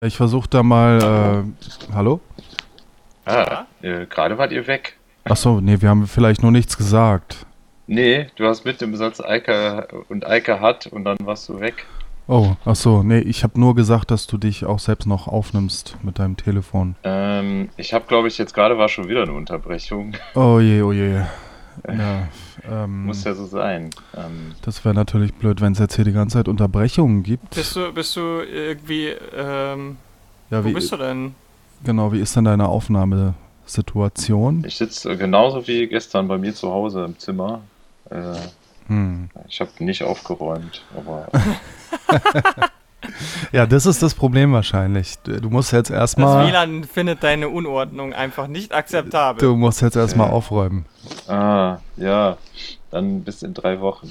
Ich versuche da mal. Äh, hallo? Ah, äh, gerade wart ihr weg. Achso, nee, wir haben vielleicht nur nichts gesagt. Nee, du hast mit dem Satz Eike und Eike hat und dann warst du weg. Oh, achso, nee, ich habe nur gesagt, dass du dich auch selbst noch aufnimmst mit deinem Telefon. Ähm, ich habe, glaube ich, jetzt gerade war schon wieder eine Unterbrechung. Oh je, oh je. Ja, ähm, Muss ja so sein. Ähm, das wäre natürlich blöd, wenn es jetzt hier die ganze Zeit Unterbrechungen gibt. Bist du, bist du irgendwie, ähm, ja, wo wie, bist du denn? Genau, wie ist denn deine Aufnahmesituation? ich sitze genauso wie gestern bei mir zu Hause im Zimmer. Äh, Hm. ich habe nicht aufgeräumt, aber Ja, das ist das Problem wahrscheinlich. Du musst jetzt Das erstmal. WLAN findet deine Unordnung einfach nicht akzeptabel. Du musst jetzt erstmal Okay. aufräumen. ah, ja, dann bis in drei Wochen.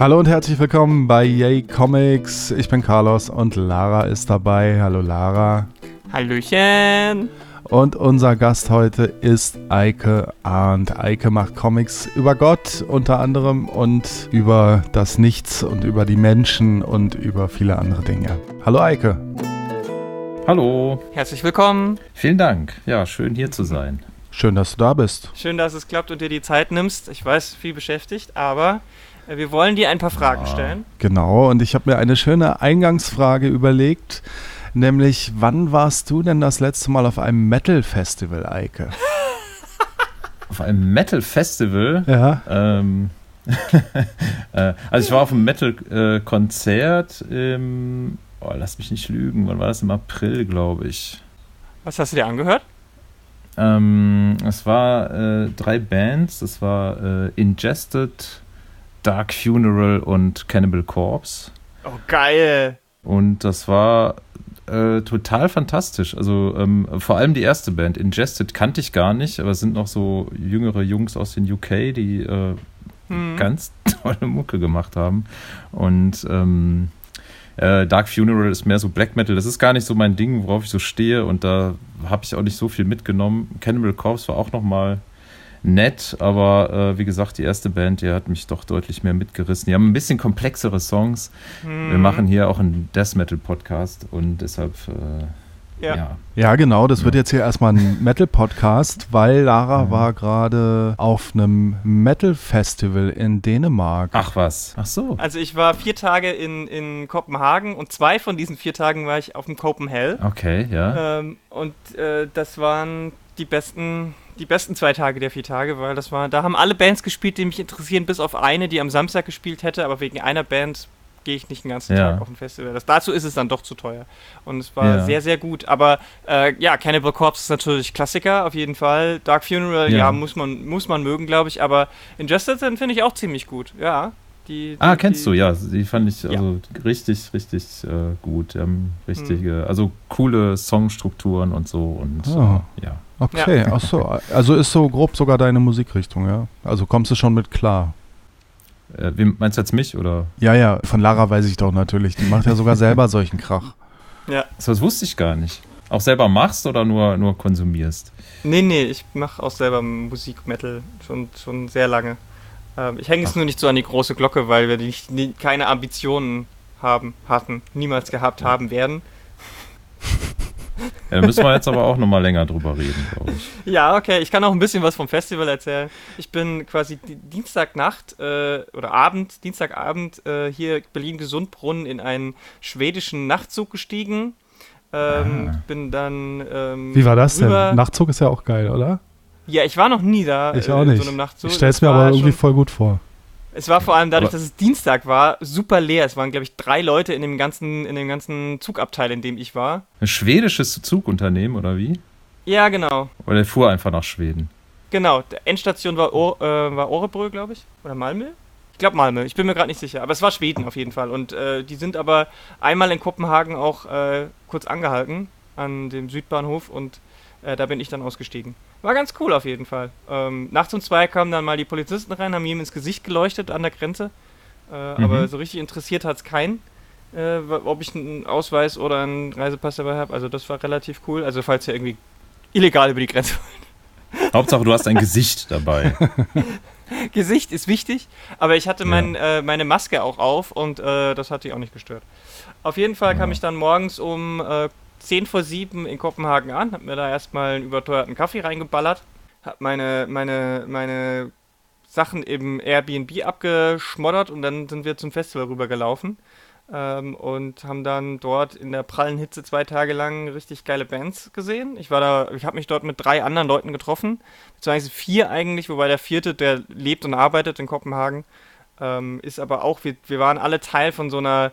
Hallo und herzlich willkommen bei Yay Comics. Ich bin Carlos und Lara ist dabei. Hallo Lara. Hallöchen. Und unser Gast heute ist Eike Arndt. Eike macht Comics über Gott unter anderem und über das Nichts und über die Menschen und über viele andere Dinge. Hallo Eike. Hallo, Herzlich willkommen. vielen Dank. Ja, schön hier zu sein. Schön, dass du da bist. Schön, dass es klappt und dir die Zeit nimmst. Ich weiß, viel beschäftigt, aber wir wollen dir ein paar Fragen Ah. stellen. Genau, und ich habe mir eine schöne Eingangsfrage überlegt, nämlich wann warst du denn das letzte Mal auf einem Metal-Festival, Eike? Auf einem Metal-Festival. Ja. Ähm, äh, also ich war auf einem Metal-Konzert im, oh, lass mich nicht lügen, wann war das? Im April, glaube ich. Was hast du dir angehört? Ähm, es war äh, drei Bands. Das war äh, Ingested, Dark Funeral und Cannibal Corpse. Oh, geil. Und das war äh, total fantastisch. Also ähm, vor allem die erste Band, Ingested, kannte ich gar nicht, aber es sind noch so jüngere Jungs aus den UK, die äh, Hm. ganz tolle Mucke gemacht haben. Und ähm, äh, Dark Funeral ist mehr so Black Metal. Das ist gar nicht so mein Ding, worauf ich so stehe. Und da habe ich auch nicht so viel mitgenommen. Cannibal Corpse war auch noch mal nett, aber äh, wie gesagt, die erste Band, die hat mich doch deutlich mehr mitgerissen. Die haben ein bisschen komplexere Songs. Hm. Wir machen hier auch einen Death Metal Podcast und deshalb, äh, Ja. ja. Ja, genau, das wird Ja. jetzt hier erstmal ein Metal-Podcast, weil Lara Mhm. war gerade auf einem Metal-Festival in Dänemark. Ach was. Ach so. Also ich war vier Tage in, in Kopenhagen und zwei von diesen vier Tagen war ich auf dem Copenhagen. Okay, ja. Ähm, und äh, das waren die besten, die besten zwei Tage der vier Tage, weil das war, da haben alle Bands gespielt, die mich interessieren, bis auf eine, die am Samstag gespielt hätte, aber wegen einer Band gehe ich nicht den ganzen Ja. Tag auf ein Festival. Das, dazu ist es dann doch zu teuer. Und es war Ja. sehr, sehr gut. Aber äh, ja, Cannibal Corpse ist natürlich Klassiker, auf jeden Fall. Dark Funeral, ja, Ja. muss, man, muss man mögen, glaube ich. Aber Injustice finde ich auch ziemlich gut. Ja. Die, die, Ah, kennst die, du, ja. Die fand ich Ja. also richtig, richtig äh, gut. Ähm, richtige, also coole Songstrukturen und so und Ah. äh, ja. Okay, ach so. Also ist so grob sogar deine Musikrichtung, ja? Also kommst du schon mit klar. Äh, wie, meinst du jetzt mich oder? Ja, ja, von Lara weiß ich doch natürlich. Die macht ja sogar selber solchen Krach. Ja. So, das wusste ich gar nicht. Auch selber machst oder nur, nur konsumierst? Nee, nee, ich mache auch selber Musik, Metal schon, schon sehr lange. Ähm, ich hänge es nur nicht so an die große Glocke, weil wir nicht, nie, keine Ambitionen haben, hatten, niemals gehabt haben werden. Ja, da müssen wir jetzt aber auch nochmal länger drüber reden, glaube ich. Ja, okay, ich kann auch ein bisschen was vom Festival erzählen. Ich bin quasi di- Dienstagnacht äh, oder Abend, Dienstagabend äh, hier Berlin-Gesundbrunnen in einen schwedischen Nachtzug gestiegen. Ähm, Ah. Bin dann. Ähm, Wie war das denn? Nachtzug ist ja auch geil, oder? Ja, ich war noch nie da. Ich äh, auch in nicht. So einem Nachtzug. Ich stell's Es mir aber irgendwie voll gut vor. Es war vor allem dadurch, dass es Dienstag war, super leer. Es waren, glaube ich, drei Leute in dem ganzen, in dem ganzen Zugabteil, in dem ich war. Ein schwedisches Zugunternehmen oder wie? Ja, genau. Oder der fuhr einfach nach Schweden? Genau. Der Endstation war, Or äh, war Orebrö, glaube ich. Oder Malmö? Ich glaube Malmö. Ich bin mir gerade nicht sicher. Aber es war Schweden auf jeden Fall. Und äh, die sind aber einmal in Kopenhagen auch äh, kurz angehalten an dem Südbahnhof und äh, da bin ich dann ausgestiegen. War ganz cool auf jeden Fall. Ähm, nachts um zwei kamen dann mal die Polizisten rein, haben ihm ins Gesicht geleuchtet an der Grenze. Äh, Aber Mhm. so richtig interessiert hat es keinen. äh, ob ich einen Ausweis oder einen Reisepass dabei habe. Also das war relativ cool. Also falls ihr irgendwie illegal über die Grenze wollt. Hauptsache, du hast ein Gesicht dabei. Gesicht ist wichtig, aber ich hatte mein, äh, meine Maske auch auf und äh, das hat die auch nicht gestört. Auf jeden Fall kam ich dann morgens um 10 vor 7 in Kopenhagen an, hab mir da erstmal einen überteuerten Kaffee reingeballert, hab meine, meine, meine Sachen im Airbnb abgeschmoddert und dann sind wir zum Festival rübergelaufen ähm, und haben dann dort in der prallen Hitze zwei Tage lang richtig geile Bands gesehen. Ich war da, ich habe mich dort mit drei anderen Leuten getroffen, beziehungsweise vier eigentlich, wobei der vierte, der lebt und arbeitet in Kopenhagen, ähm, ist aber auch, wir, wir waren alle Teil von so einer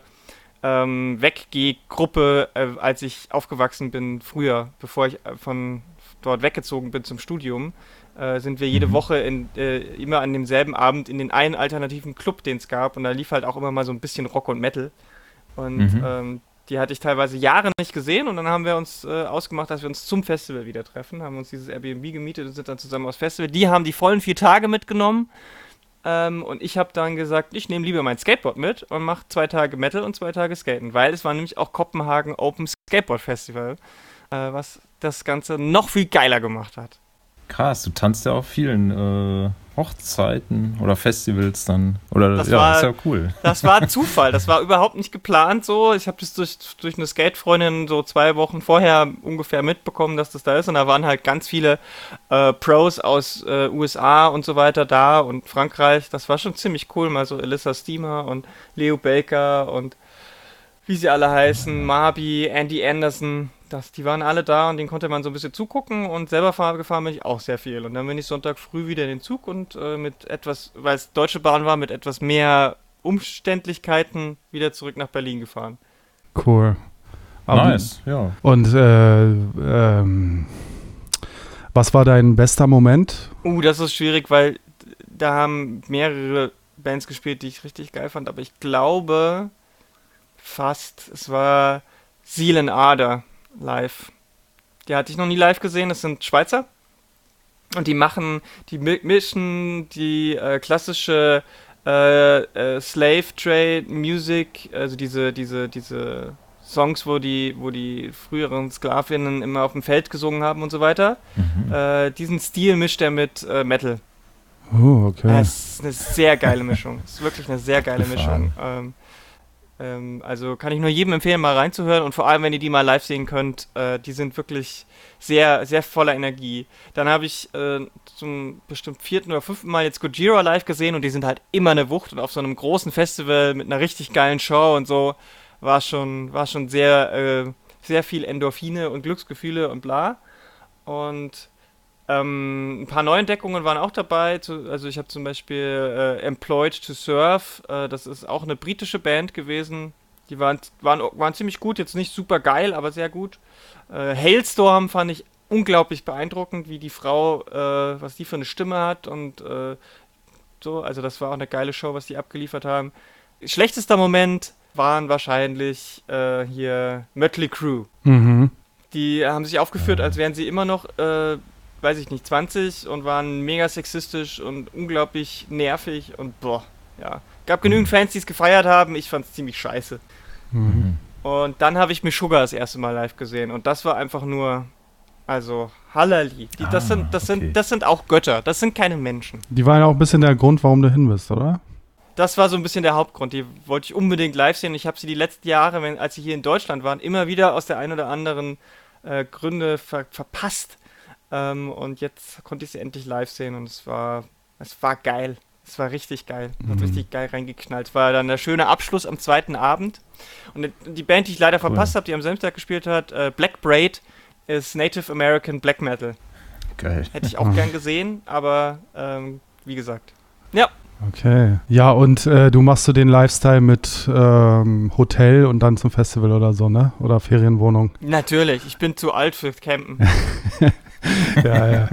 ähm, Weggeh-Gruppe, äh, als ich aufgewachsen bin, früher, bevor ich äh, von dort weggezogen bin zum Studium, äh, sind wir jede mhm. Woche in, äh, immer an demselben Abend in den einen alternativen Club, den es gab. Und da lief halt auch immer mal so ein bisschen Rock und Metal. Und mhm. ähm, die hatte ich teilweise Jahre nicht gesehen. Und dann haben wir uns äh, ausgemacht, dass wir uns zum Festival wieder treffen. Haben uns dieses Airbnb gemietet und sind dann zusammen aufs Festival. Die haben die vollen vier Tage mitgenommen. Ähm, und ich habe dann gesagt, ich nehme lieber mein Skateboard mit und mache zwei Tage Metal und zwei Tage Skaten. Weil es war nämlich auch Kopenhagen Open Skateboard Festival, äh, was das Ganze noch viel geiler gemacht hat. Krass, du tanzt ja auf vielen äh, Hochzeiten oder Festivals dann. Oder das ja, war, ist ja cool. Das war ein Zufall, das war überhaupt nicht geplant so. Ich habe das durch, durch eine Skate-Freundin so zwei Wochen vorher ungefähr mitbekommen, dass das da ist. Und da waren halt ganz viele äh, Pros aus äh, USA und so weiter da und Frankreich. Das war schon ziemlich cool, mal so Alyssa Steamer und Leo Baker und wie sie alle heißen, Marby, Andy Anderson das, die waren alle da und denen konnte man so ein bisschen zugucken und selber fahr, gefahren bin ich auch sehr viel. Und dann bin ich Sonntag früh wieder in den Zug und äh, mit etwas, weil es Deutsche Bahn war, mit etwas mehr Umständlichkeiten wieder zurück nach Berlin gefahren. Cool. Aber, nice, ja. Und äh, ähm, was war dein bester Moment? Uh, das ist schwierig, weil da haben mehrere Bands gespielt, die ich richtig geil fand, aber ich glaube fast, es war Seelenader live. Die hatte ich noch nie live gesehen, das sind Schweizer. Und die machen, die mischen die äh, klassische äh, äh, Slave Trade Music, also diese, diese, diese Songs, wo die, wo die früheren Sklavinnen immer auf dem Feld gesungen haben und so weiter. Mhm. Äh, diesen Stil mischt er mit äh, Metal. Oh, okay. Das ist eine sehr geile Mischung. Das ist wirklich eine sehr geile Mischung. Ähm, ähm, also kann ich nur jedem empfehlen, mal reinzuhören und vor allem, wenn ihr die mal live sehen könnt, äh, die sind wirklich sehr, sehr voller Energie. Dann habe ich äh, zum bestimmt vierten oder fünften Mal jetzt Gojira live gesehen und die sind halt immer eine Wucht und auf so einem großen Festival mit einer richtig geilen Show und so war schon, war schon sehr, äh, sehr viel Endorphine und Glücksgefühle und bla. Und ähm, ein paar Neuentdeckungen waren auch dabei. Zu, also ich habe zum Beispiel äh, Employed to Surf. Äh, das ist auch eine britische Band gewesen. Die waren, waren, waren ziemlich gut, jetzt nicht super geil, aber sehr gut. Äh, Hailstorm fand ich unglaublich beeindruckend, wie die Frau, äh, was die für eine Stimme hat und äh, so. Also das war auch eine geile Show, was die abgeliefert haben. Schlechtester Moment waren wahrscheinlich äh, hier Mötley Crew. Mhm. Die haben sich aufgeführt, als wären sie immer noch weiß ich nicht, 20 und waren mega sexistisch und unglaublich nervig und boah, ja. Gab genügend Fans, die es gefeiert haben, ich fand es ziemlich scheiße. Mhm. Und dann habe ich mir Sugar das erste Mal live gesehen und das war einfach nur, also Hallali. Die, das, ah, sind, das, okay. sind, das sind auch Götter, das sind keine Menschen. Die waren ja auch ein bisschen der Grund, warum du hin bist, oder? Das war so ein bisschen der Hauptgrund. Die wollte ich unbedingt live sehen. Ich habe sie die letzten Jahre, wenn, als sie hier in Deutschland waren, immer wieder aus der einen oder anderen äh, Gründe ver verpasst. Ähm, und jetzt konnte ich sie endlich live sehen und es war, es war geil. Es war richtig geil. Mhm. Hat richtig geil reingeknallt. Es war dann der schöne Abschluss am zweiten Abend. Und die Band, die ich leider verpasst cool. habe, die am Samstag gespielt hat, äh, Black Braid, ist Native American Black Metal. Geil. Hätte ich auch gern gesehen, aber ähm, wie gesagt. Ja. Okay. Ja, und äh, du machst du den Lifestyle mit ähm, Hotel und dann zum Festival oder so, ne? Oder Ferienwohnung? Natürlich. Ich bin zu alt für Campen. ja, ja.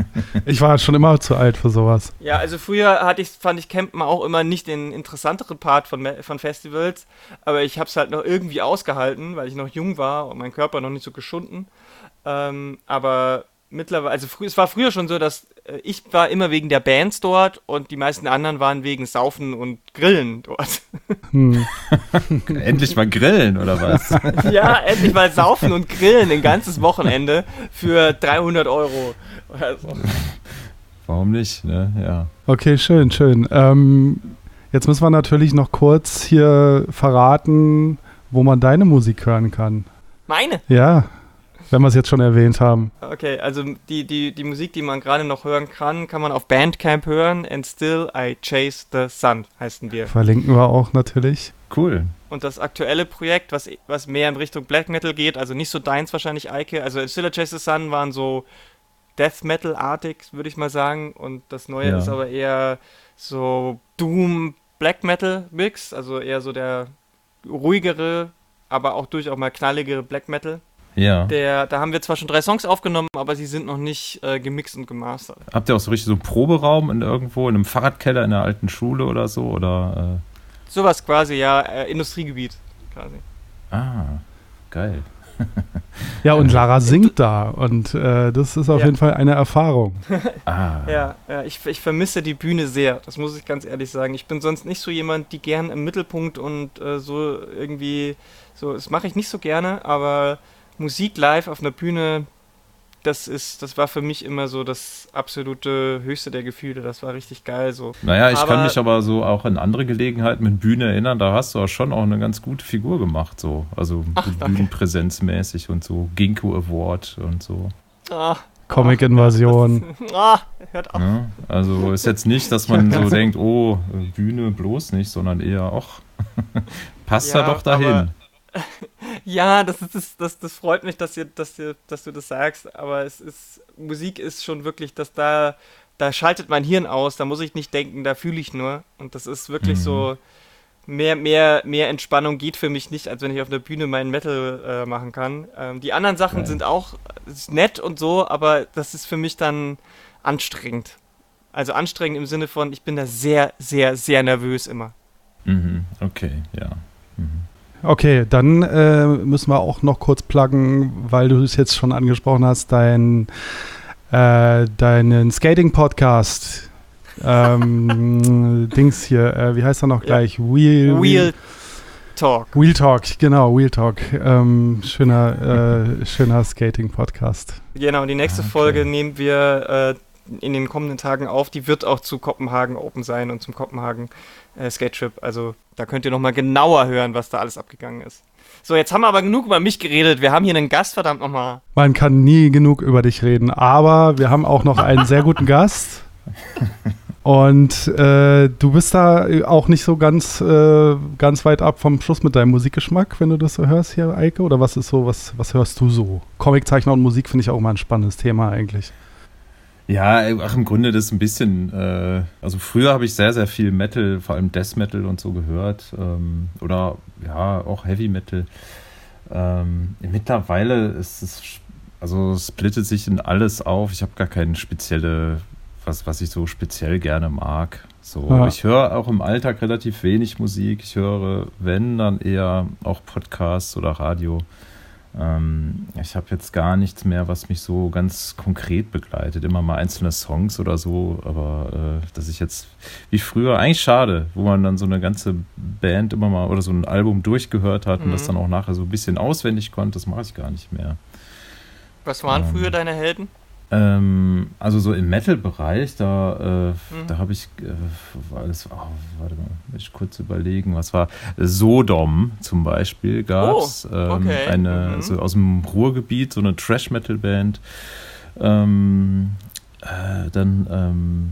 Ich war schon immer zu alt für sowas. Ja, also früher hatte ich, fand ich Campen auch immer nicht den interessanteren Part von, von Festivals, aber ich habe es halt noch irgendwie ausgehalten, weil ich noch jung war und mein Körper noch nicht so geschunden. Ähm, aber mittlerweile, also früh, es war früher schon so, dass äh, ich war immer wegen der Bands dort und die meisten anderen waren wegen Saufen und Grillen dort. Hm. Endlich mal grillen, oder was? ja, endlich mal Saufen und Grillen ein ganzes Wochenende für 300 Euro. Also, Warum nicht, ne? Ja. Okay, schön, schön. Ähm, jetzt müssen wir natürlich noch kurz hier verraten, wo man deine Musik hören kann. meine? Ja, wenn wir es jetzt schon erwähnt haben. Okay, also die, die, die Musik, die man gerade noch hören kann, kann man auf Bandcamp hören. And Still I Chase the Sun heißen wir. Verlinken wir auch natürlich. Cool. Und das aktuelle Projekt, was, was mehr in Richtung Black Metal geht, also nicht so deins wahrscheinlich, Eike. Also And Still I Chase the Sun waren so Death Metal-artig, würde ich mal sagen. Und das neue Ja. ist aber eher so Doom Black Metal Mix, also eher so der ruhigere, aber auch durchaus mal knalligere Black Metal. Ja. Der, da haben wir zwar schon drei Songs aufgenommen, aber sie sind noch nicht äh, gemixt und gemastert. Habt ihr auch so richtig so einen Proberaum in irgendwo, in einem Fahrradkeller in der alten Schule oder so? Oder Sowas quasi, ja, äh, Industriegebiet quasi. äh, ah, geil. Ja, und Lara singt da und äh, das ist auf Ja. jeden Fall eine Erfahrung. Ah. Ja, ja ich, ich vermisse die Bühne sehr, das muss ich ganz ehrlich sagen. Ich bin sonst nicht so jemand, die gern im Mittelpunkt und äh, so irgendwie, so, das mache ich nicht so gerne, aber Musik live auf einer Bühne, das ist, das war für mich immer so das absolute höchste der Gefühle. Das war richtig geil so. Naja, ich kann Aber- mich aber so auch in andere Gelegenheiten mit Bühne erinnern, da hast du auch schon auch eine ganz gute Figur gemacht, so. Also Ach. Bühnenpräsenzmäßig und so. Ginkgo Award und so. Ah, Comic-Invasion. ah hört auf. Ne? Also ist jetzt nicht, dass man so denkt, oh, Bühne bloß nicht, sondern eher auch passt Ja, da doch dahin. aber- Ja, das, ist, das, das, das freut mich, dass, ihr, dass, ihr, dass du das sagst, aber es ist, Musik ist schon wirklich, dass da, da schaltet mein Hirn aus, da muss ich nicht denken, da fühle ich nur. Und das ist wirklich Mhm. so, mehr, mehr, mehr Entspannung geht für mich nicht, als wenn ich auf einer Bühne meinen Metal äh, machen kann. Ähm, die anderen Sachen Geil. sind auch nett und so, aber das ist für mich dann anstrengend. Also anstrengend im Sinne von, ich bin da sehr, sehr, sehr nervös immer. Mhm, okay, ja. Mhm. Okay, dann äh, müssen wir auch noch kurz pluggen, weil du es jetzt schon angesprochen hast, dein, äh, deinen Skating-Podcast. ähm, Dings hier, äh, wie heißt er noch Ja. gleich? Wheel, Wheel Talk. Wheel Talk, genau, Wheel Talk. Ähm, schöner äh, schöner Skating-Podcast. Genau, die nächste Ah, okay. Folge nehmen wir äh, in den kommenden Tagen auf. Die wird auch zu Kopenhagen Open sein und zum Kopenhagen äh, Skate Trip. Also da könnt ihr nochmal genauer hören, was da alles abgegangen ist. So, jetzt haben wir aber genug über mich geredet. Wir haben hier einen Gast, verdammt nochmal. Man kann nie genug über dich reden, aber wir haben auch noch einen sehr guten Gast. Und äh, du bist da auch nicht so ganz, äh, ganz weit ab vom Schluss mit deinem Musikgeschmack, wenn du das so hörst hier, Eike? Oder was ist so, was, was hörst du so? Comiczeichner und Musik finde ich auch immer ein spannendes Thema eigentlich. Ja, ach, im Grunde das ein bisschen, äh, also früher habe ich sehr, sehr viel Metal, vor allem Death Metal und so gehört. Ähm, oder ja, auch Heavy Metal. Ähm, mittlerweile ist es, also es splittet sich in alles auf. Ich habe gar keine spezielle, was, was ich so speziell gerne mag. So, Ja. ich höre auch im Alltag relativ wenig Musik. Ich höre, wenn, dann eher auch Podcasts oder Radio. Ähm, ich habe jetzt gar nichts mehr, was mich so ganz konkret begleitet. Immer mal einzelne Songs oder so, aber äh, dass ich jetzt wie früher, eigentlich schade, wo man dann so eine ganze Band immer mal oder so ein Album durchgehört hat und das Mhm. dann auch nachher so ein bisschen auswendig konnte, das mache ich gar nicht mehr. Was waren Ähm. früher deine Helden? Ähm, also so im Metal-Bereich, da, äh, Mhm. da habe ich äh, alles, oh, warte mal, muss ich kurz überlegen, was war Sodom zum Beispiel gab's. Oh, ähm, okay. eine Mhm. so aus dem Ruhrgebiet, so eine Trash-Metal-Band. Ähm, äh, dann ähm,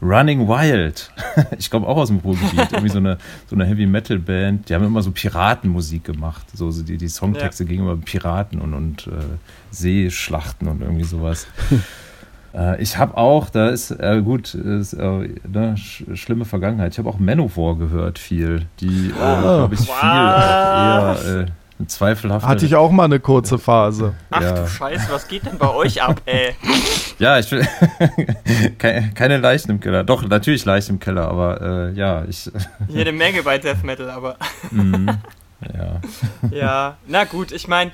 Running Wild, ich glaube auch aus dem Ruhrgebiet, irgendwie so eine, so eine Heavy-Metal-Band, die haben immer so Piratenmusik gemacht, so, so die, die Songtexte gingen über Piraten und, und äh, Seeschlachten und irgendwie sowas. Äh, ich habe auch, da ist, äh, gut, ist, äh, ne, sch schlimme Vergangenheit. Ich habe auch Manowar gehört viel. Die, äh, Ah. glaube ich, viel auch eher äh, zweifelhafte. Hatte ich auch mal eine kurze Phase. Ach ja. du Scheiße, was geht denn bei euch ab, ey? Ja, ich will. keine, keine Leichen im Keller. Doch, natürlich Leichen im Keller, aber äh, ja, ich. Jede Menge bei Death Metal, aber. Mhm. Ja. Ja, na gut, ich meine,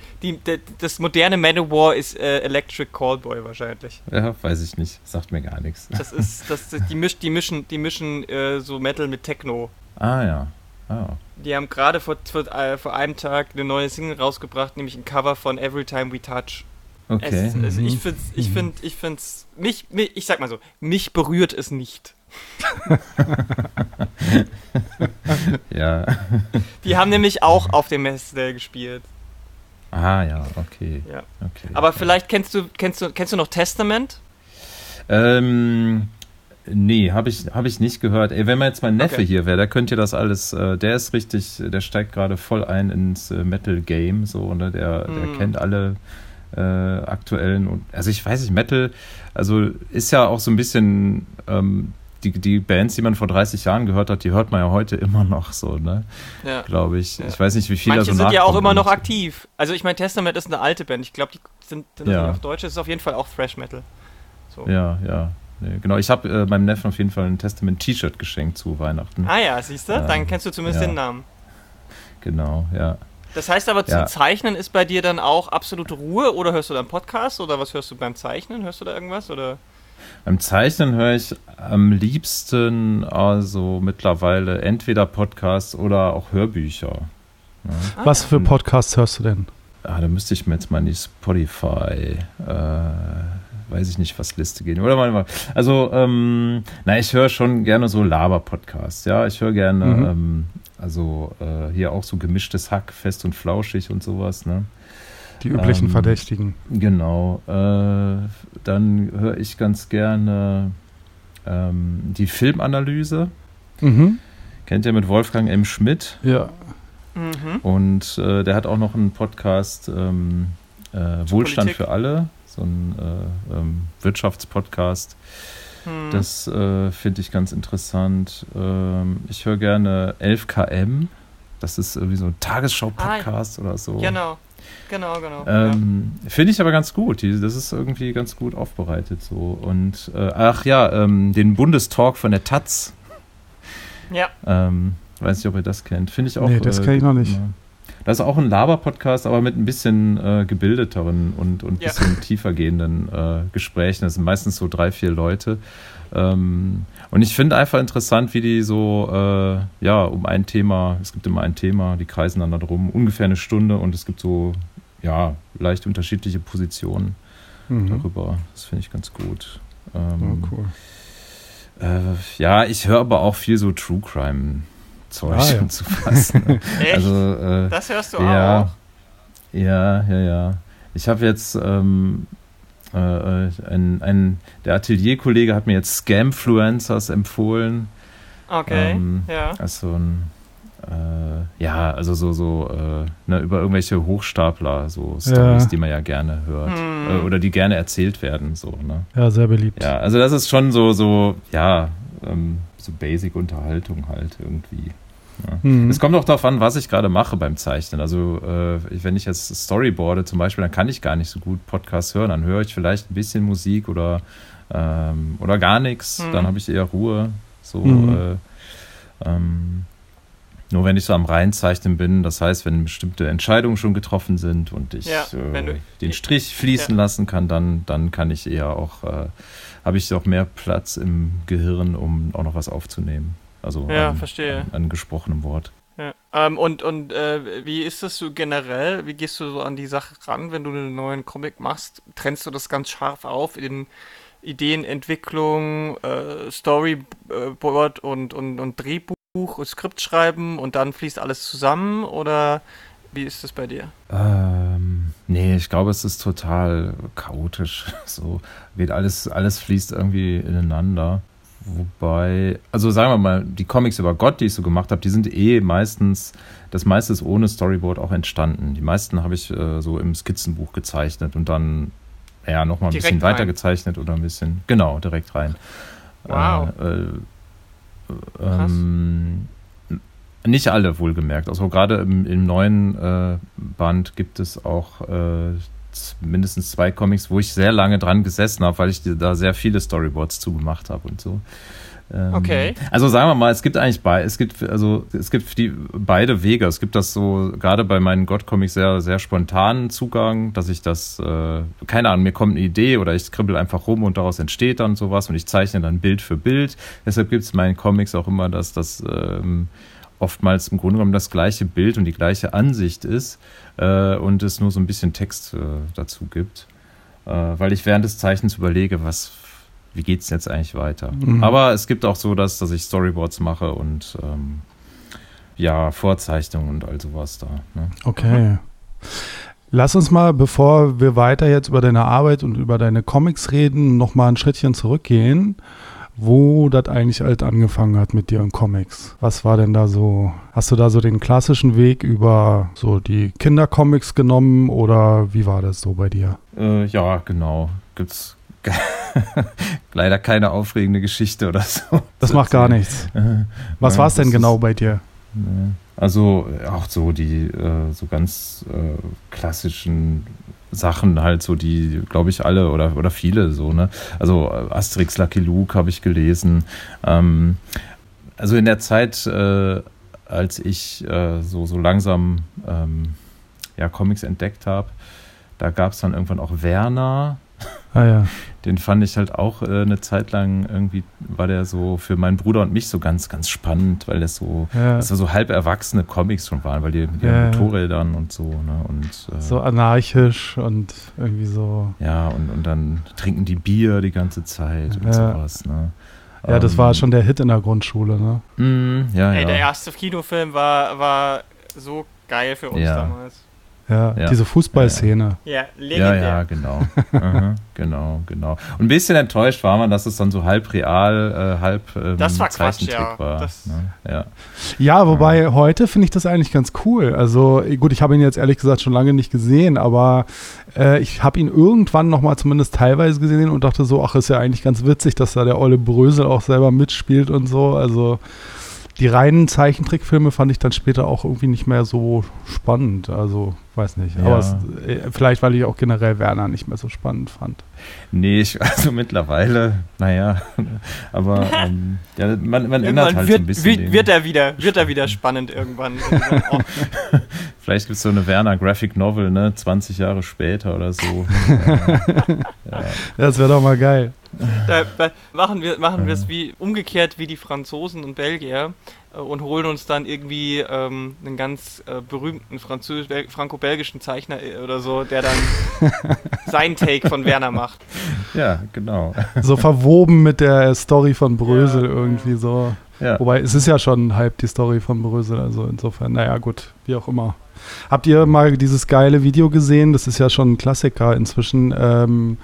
das moderne Manowar ist äh, Electric Callboy wahrscheinlich. Ja, weiß ich nicht. Sagt mir gar nichts. Das ist, das, die, misch, die mischen, die mischen äh, so Metal mit Techno. Ah ja. Ah. Die haben gerade vor, vor, äh, vor einem Tag eine neue Single rausgebracht, nämlich ein Cover von Every Time We Touch. Okay. Es, also ich finde, ich finde, ich finde mich, mich, ich sag mal so, mich berührt es nicht. ja. Die haben nämlich auch auf dem Messedell gespielt. Ah ja, okay. Ja. okay. Aber vielleicht kennst du, kennst du, kennst du noch Testament? Ähm, nee, habe ich, hab ich nicht gehört. Ey, wenn man jetzt mein Neffe Okay. hier wäre, der könnte das alles, äh, der ist richtig, der steigt gerade voll ein ins äh, Metal-Game, so, ne? Der, der Hm. kennt alle äh, aktuellen und also ich weiß nicht, Metal, also ist ja auch so ein bisschen ähm, die, die Bands, die man vor 30 Jahren gehört hat, die hört man ja heute immer noch so, ne? Ja. Glaube ich. Ja. Ich weiß nicht, wie viel Manche da so sind ja auch immer noch aktiv. Also ich meine, Testament ist eine alte Band. Ich glaube, die sind, sind Ja. auf Deutsch. Es ist auf jeden Fall auch Thrash Metal. So. Ja, ja. Nee, genau, ich habe äh, meinem Neffen auf jeden Fall ein Testament-T-Shirt geschenkt zu Weihnachten. Ah ja, siehst du? Ja. Dann kennst du zumindest Ja. den Namen. Genau, ja. Das heißt aber, zum Ja. Zeichnen ist bei dir dann auch absolute Ruhe oder hörst du dann Podcast oder was hörst du beim Zeichnen? Hörst du da irgendwas oder? Beim Zeichnen höre ich am liebsten also mittlerweile entweder Podcasts oder auch Hörbücher. Ja. Ah, Was für Podcasts hörst du denn? Ah, da müsste ich mir jetzt mal in die Spotify, äh, weiß ich nicht, was Liste gehen. Oder mal, also, ähm, na, ich höre schon gerne so Laber-Podcasts, ja. Ich höre gerne, Mhm. ähm, also äh, hier auch so gemischtes Hack, fest und flauschig und sowas, ne? Die üblichen Ähm, Verdächtigen. Genau. Äh, dann höre ich ganz gerne ähm, die Filmanalyse. Mhm. Kennt ihr mit Wolfgang M. Schmidt? Ja. Mhm. Und äh, der hat auch noch einen Podcast ähm, äh, Wohlstand Politik. für alle, so ein äh, ähm, Wirtschaftspodcast. Hm. Das äh, finde ich ganz interessant. Ähm, ich höre gerne 11KM. Das ist irgendwie so ein Tagesschau-Podcast oder so. Genau. Genau, genau. ja. Ähm, Finde ich aber ganz gut. Die, das ist irgendwie ganz gut aufbereitet so. Und äh, ach ja, ähm, den Bundestalk von der Taz. ja. Ähm, weiß nicht, ob ihr das kennt. Finde ich auch. Nee, das kenn ich noch nicht. ja. Das ist auch ein Laber-Podcast, aber mit ein bisschen äh, gebildeteren und und Ja. bisschen tiefergehenden äh, Gesprächen. Das sind meistens so drei, vier Leute. Ähm, und ich finde einfach interessant, wie die so, äh, ja, um ein Thema, es gibt immer ein Thema, die kreisen dann da drum, ungefähr eine Stunde und es gibt so, ja, leicht unterschiedliche Positionen Mhm. darüber. Das finde ich ganz gut. Oh, Ähm, cool. äh, ja, ich höre aber auch viel so True Crime Zeug Ah, ja. und zu fassen. Echt? also, äh, das hörst du ja, auch? ja, ja, ja. Ich habe jetzt ähm, äh, äh, ein, ein, der Atelierkollege hat mir jetzt Scamfluencers empfohlen. Okay, Ähm, ja. Also ein äh, ja, also so so äh, ne, über irgendwelche Hochstapler, so Stories, Ja. die man ja gerne hört Hm. äh, oder die gerne erzählt werden, so ne. Ja, sehr beliebt. Ja, also das ist schon so so ja ähm, so Basic Unterhaltung halt irgendwie. Ja. Mhm. Es kommt auch darauf an, was ich gerade mache beim Zeichnen. Also, äh, wenn ich jetzt Storyboarde zum Beispiel, dann kann ich gar nicht so gut Podcasts hören. Dann höre ich vielleicht ein bisschen Musik oder, ähm, oder gar nichts. Mhm. Dann habe ich eher Ruhe. So, Mhm. äh, ähm, nur wenn ich so am Reinzeichnen bin, das heißt, wenn bestimmte Entscheidungen schon getroffen sind und ich Ja, äh, den Strich fließen lassen kann, dann, dann kann ich eher auch, äh, habe ich auch mehr Platz im Gehirn, um auch noch was aufzunehmen. Also Ja, an, verstehe. An, an gesprochenem Wort. Ja. Ähm, und und äh, wie ist das so generell? Wie gehst du so an die Sache ran, wenn du einen neuen Comic machst? Trennst du das ganz scharf auf in Ideenentwicklung, äh, Storyboard und, und, und Drehbuch, Skript schreiben und dann fließt alles zusammen? Oder wie ist das bei dir? Ähm, nee, ich glaube, es ist total chaotisch. So geht alles, alles fließt irgendwie ineinander. Wobei, also sagen wir mal, die Comics über Gott, die ich so gemacht habe, die sind eh meistens, das meiste ist ohne Storyboard auch entstanden. Die meisten habe ich äh, so im Skizzenbuch gezeichnet und dann ja nochmal ein Direkt bisschen weiter rein. gezeichnet oder ein bisschen, genau, direkt rein. Wow. Äh, äh, ähm, nicht alle wohlgemerkt. Also gerade im, im neuen äh, Band gibt es auch äh, mindestens zwei Comics, wo ich sehr lange dran gesessen habe, weil ich da sehr viele Storyboards zugemacht habe und so. Ähm, Okay. Also sagen wir mal, es gibt eigentlich bei, es gibt also es gibt die beide Wege. Es gibt das so gerade bei meinen God-Comics sehr sehr spontanen Zugang, dass ich das äh, keine Ahnung, mir kommt eine Idee oder ich kribbel einfach rum und daraus entsteht dann sowas und ich zeichne dann Bild für Bild. Deshalb gibt es in meinen Comics auch immer, dass das ähm, oftmals im Grunde genommen das gleiche Bild und die gleiche Ansicht ist äh, und es nur so ein bisschen Text äh, dazu gibt, äh, weil ich während des Zeichens überlege, was wie geht's jetzt eigentlich weiter. Mhm. Aber es gibt auch so, dass, dass ich Storyboards mache und ähm, ja, Vorzeichnungen und all sowas da. Ne? Okay. Lass uns mal, bevor wir weiter jetzt über deine Arbeit und über deine Comics reden, noch mal ein Schrittchen zurückgehen, wo das eigentlich halt angefangen hat mit dir in Comics. Was war denn da so? Hast du da so den klassischen Weg über so die Kindercomics genommen oder wie war das so bei dir? Äh, ja, genau. Gibt's leider keine aufregende Geschichte oder so. Das macht gar nichts. Was Ja, war es denn genau bei dir? Also äh, auch so die äh, so ganz äh, klassischen Sachen halt so die glaube ich alle oder oder viele so ne? Also äh, Asterix Lucky Luke habe ich gelesen. Ähm, also in der Zeit äh, als ich äh, so so langsam ähm, ja Comics entdeckt habe da gab es dann irgendwann auch Werner Ah ja. den fand ich halt auch äh, eine Zeit lang irgendwie, war der so für meinen Bruder und mich so ganz, ganz spannend, weil das so, ja. das so halb erwachsene Comics schon waren, weil die mit ihren ja. Motorrädern und so, ne? Und äh, So anarchisch und irgendwie so. ja, und, und dann trinken die Bier die ganze Zeit und Ja. sowas, ne? Ja, das Ähm, war schon der Hit in der Grundschule, ne? mm, ja, Ey, ja. der erste Kinofilm war, war so geil für uns Ja. damals. Ja, Ja. diese Fußballszene. Ja, Ja, legendär. ja, genau. Aha, genau, genau. Und ein bisschen enttäuscht war man, dass es dann so halb real, äh, halb ähm, Das war Quatsch, Zeichentrick ja. war. Das- ne? ja. Ja, wobei heute finde ich das eigentlich ganz cool. Also gut, ich habe ihn jetzt ehrlich gesagt schon lange nicht gesehen, aber äh, ich habe ihn irgendwann noch mal zumindest teilweise gesehen und dachte so, ach, ist ja eigentlich ganz witzig, dass da der Olle Brösel auch selber mitspielt und so. Also die reinen Zeichentrickfilme fand ich dann später auch irgendwie nicht mehr so spannend. Also weiß nicht. Ja. Aber es, äh, vielleicht, weil ich auch generell Werner nicht mehr so spannend fand. Nee, ich, also mittlerweile, naja, aber ähm, ja, man, man ändert halt wird, so ein bisschen. wird, wird er wieder, wird er wieder spannend irgendwann. Irgendwann auch. Vielleicht gibt es so eine Werner Graphic Novel, ne, 20 Jahre später oder so. ja, Das wäre doch mal geil. Da, da machen wir machen wir es wie umgekehrt wie die Franzosen und Belgier äh, und holen uns dann irgendwie ähm, einen ganz äh, berühmten franco-belgischen Zeichner äh, oder so, der dann sein Take von Werner macht. Ja, genau. So verwoben mit der Story von Brösel Ja, irgendwie so. Ja. Wobei es ist ja schon halb die Story von Brösel, also insofern, naja, gut, wie auch immer. Habt ihr mal dieses geile Video gesehen? Das ist ja schon ein Klassiker inzwischen. Ähm,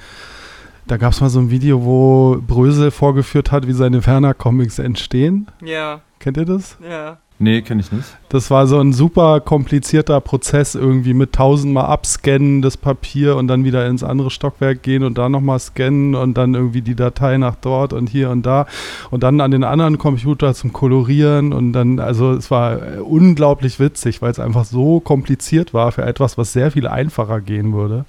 da gab es mal so ein Video, wo Brösel vorgeführt hat, wie seine Werner-Comics entstehen. Ja, Kennt ihr das? ja. Nee, kenne ich nicht. Das war so ein super komplizierter Prozess, irgendwie mit tausendmal abscannen das Papier und dann wieder ins andere Stockwerk gehen und da nochmal scannen und dann irgendwie die Datei nach dort und hier und da und dann an den anderen Computer zum Kolorieren und dann, also es war unglaublich witzig, weil es einfach so kompliziert war für etwas, was sehr viel einfacher gehen würde.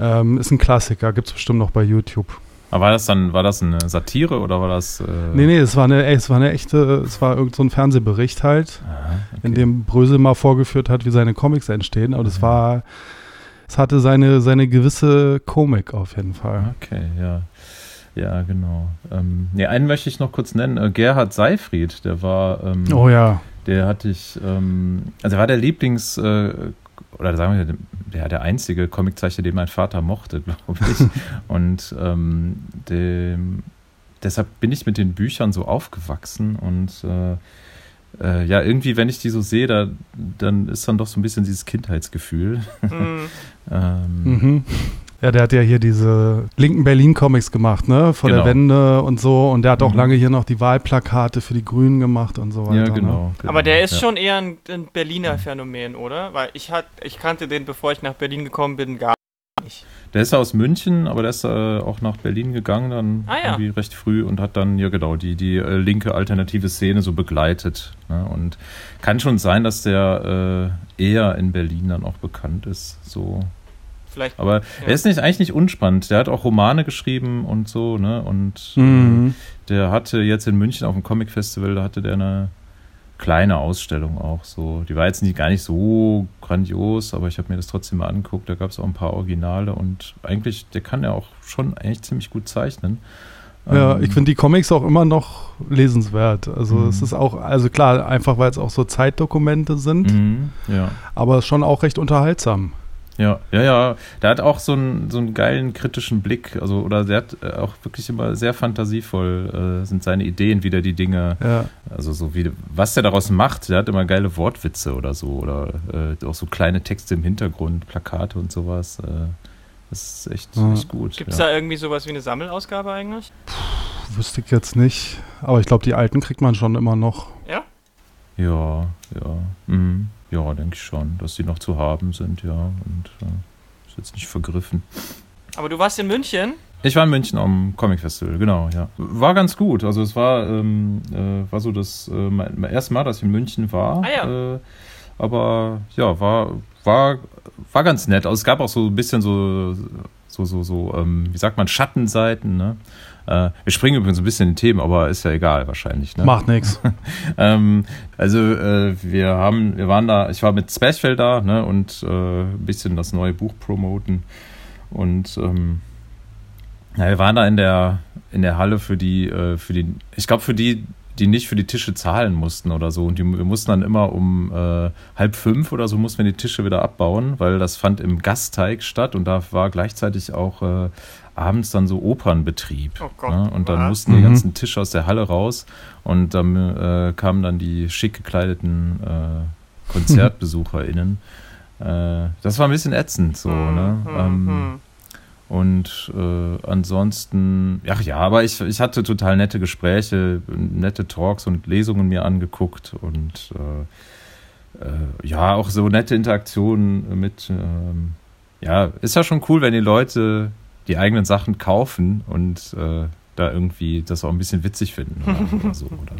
Ähm, ist ein Klassiker, gibt es bestimmt noch bei YouTube. Aber war das dann, war das eine Satire oder war das. Äh, Nee, nee, es war eine, es war eine echte, es war irgend so ein Fernsehbericht halt. Aha, okay. in dem Brösel mal vorgeführt hat, wie seine Comics entstehen. Aber das Mhm. war, es hatte seine, seine gewisse Komik auf jeden Fall. Okay, ja. Ja, genau. Ähm, nee, einen möchte ich noch kurz nennen. Äh, Gerhard Seifried, der war. Ähm, Oh ja. Der hatte ich, ähm, also er war der Lieblings, äh, oder sagen wir, der, der einzige Comiczeichner, den mein Vater mochte, glaube ich. und ähm, dem, deshalb bin ich mit den Büchern so aufgewachsen und äh, äh, ja, irgendwie, wenn ich die so sehe, da, dann ist dann doch so ein bisschen dieses Kindheitsgefühl. Mhm. ähm, Mhm. Ja, der hat ja hier diese linken Berlin-Comics gemacht, ne? Vor der Genau. Wende und so. Und der hat auch Mhm. lange hier noch die Wahlplakate für die Grünen gemacht und so weiter. Ja, Ne? genau, genau. Aber der ist ja. schon eher ein, ein Berliner Phänomen, oder? Weil ich hat, ich kannte den, bevor ich nach Berlin gekommen bin, gar nicht. Der ist aus München, aber der ist äh, auch nach Berlin gegangen, dann Ah, ja. irgendwie recht früh und hat dann, ja genau, die, die äh, linke alternative Szene so begleitet. Ne? Und kann schon sein, dass der äh, eher in Berlin dann auch bekannt ist. So, Vielleicht. Aber Ja. er ist nicht, eigentlich nicht unspannend. Der hat auch Romane geschrieben und so, ne? Und Mhm. äh, der hatte jetzt in München auf dem Comic Festival, da hatte der eine kleine Ausstellung auch so. Die war jetzt nicht, gar nicht so grandios, aber ich habe mir das trotzdem mal angeguckt. Da gab es auch ein paar Originale und eigentlich, der kann ja auch schon eigentlich ziemlich gut zeichnen. Ja, Ähm, ich finde die Comics auch immer noch lesenswert. Also Mhm. es ist auch, also klar, einfach weil es auch so Zeitdokumente sind, Mhm, ja. aber schon auch recht unterhaltsam. Ja, ja, ja. Der hat auch so einen, so einen geilen kritischen Blick. Also, oder der hat äh, auch wirklich immer sehr fantasievoll äh, sind seine Ideen, wie der die Dinge, Ja. also so wie, was der daraus macht. Der hat immer geile Wortwitze oder so. Oder äh, auch so kleine Texte im Hintergrund, Plakate und sowas. Äh, das ist echt, Ja. echt gut. Gibt es ja. da irgendwie sowas wie eine Sammelausgabe eigentlich? Wüsste ich jetzt nicht. Aber ich glaube, die alten kriegt man schon immer noch. Ja? Ja, ja. Mhm. Ja, denke ich schon, dass die noch zu haben sind, ja. Und äh, ist jetzt nicht vergriffen. Aber du warst in München? Ich war in München am Comic Festival, genau, ja. War ganz gut. Also es war, ähm, äh, war so das äh, mein, mein erstes Mal, dass ich in München war. Ah, ja. äh, aber ja, war, war, war ganz nett. Also es gab auch so ein bisschen so, so, so, so ähm, wie sagt man, Schattenseiten, ne? Äh, wir springen übrigens ein bisschen in Themen, aber ist ja egal wahrscheinlich. Ne? Macht nichts. Ähm, also äh, wir haben, wir waren da, ich war mit Zwerchfell da ne, und äh, ein bisschen das neue Buch promoten. Und ähm, ja, wir waren da in der in der Halle für die, äh, für die, ich glaube für die, die nicht für die Tische zahlen mussten oder so. Und die, wir mussten dann immer um äh, halb fünf oder so mussten wir die Tische wieder abbauen, weil das fand im Gasteig statt und da war gleichzeitig auch äh, abends dann so Opernbetrieb. Oh Gott, ne? Und dann was? mussten die Mhm. ganzen Tische aus der Halle raus und dann äh, kamen dann die schick gekleideten äh, KonzertbesucherInnen. Äh, das war ein bisschen ätzend so, Hm, ne? hm, Ähm, hm. Und äh, ansonsten, ach ja, aber ich, ich hatte total nette Gespräche, nette Talks und Lesungen mir angeguckt und äh, äh, ja, auch so nette Interaktionen mit, ähm, ja, ist ja schon cool, wenn die Leute die eigenen Sachen kaufen und äh, da irgendwie das auch ein bisschen witzig finden oder, oder so. Oder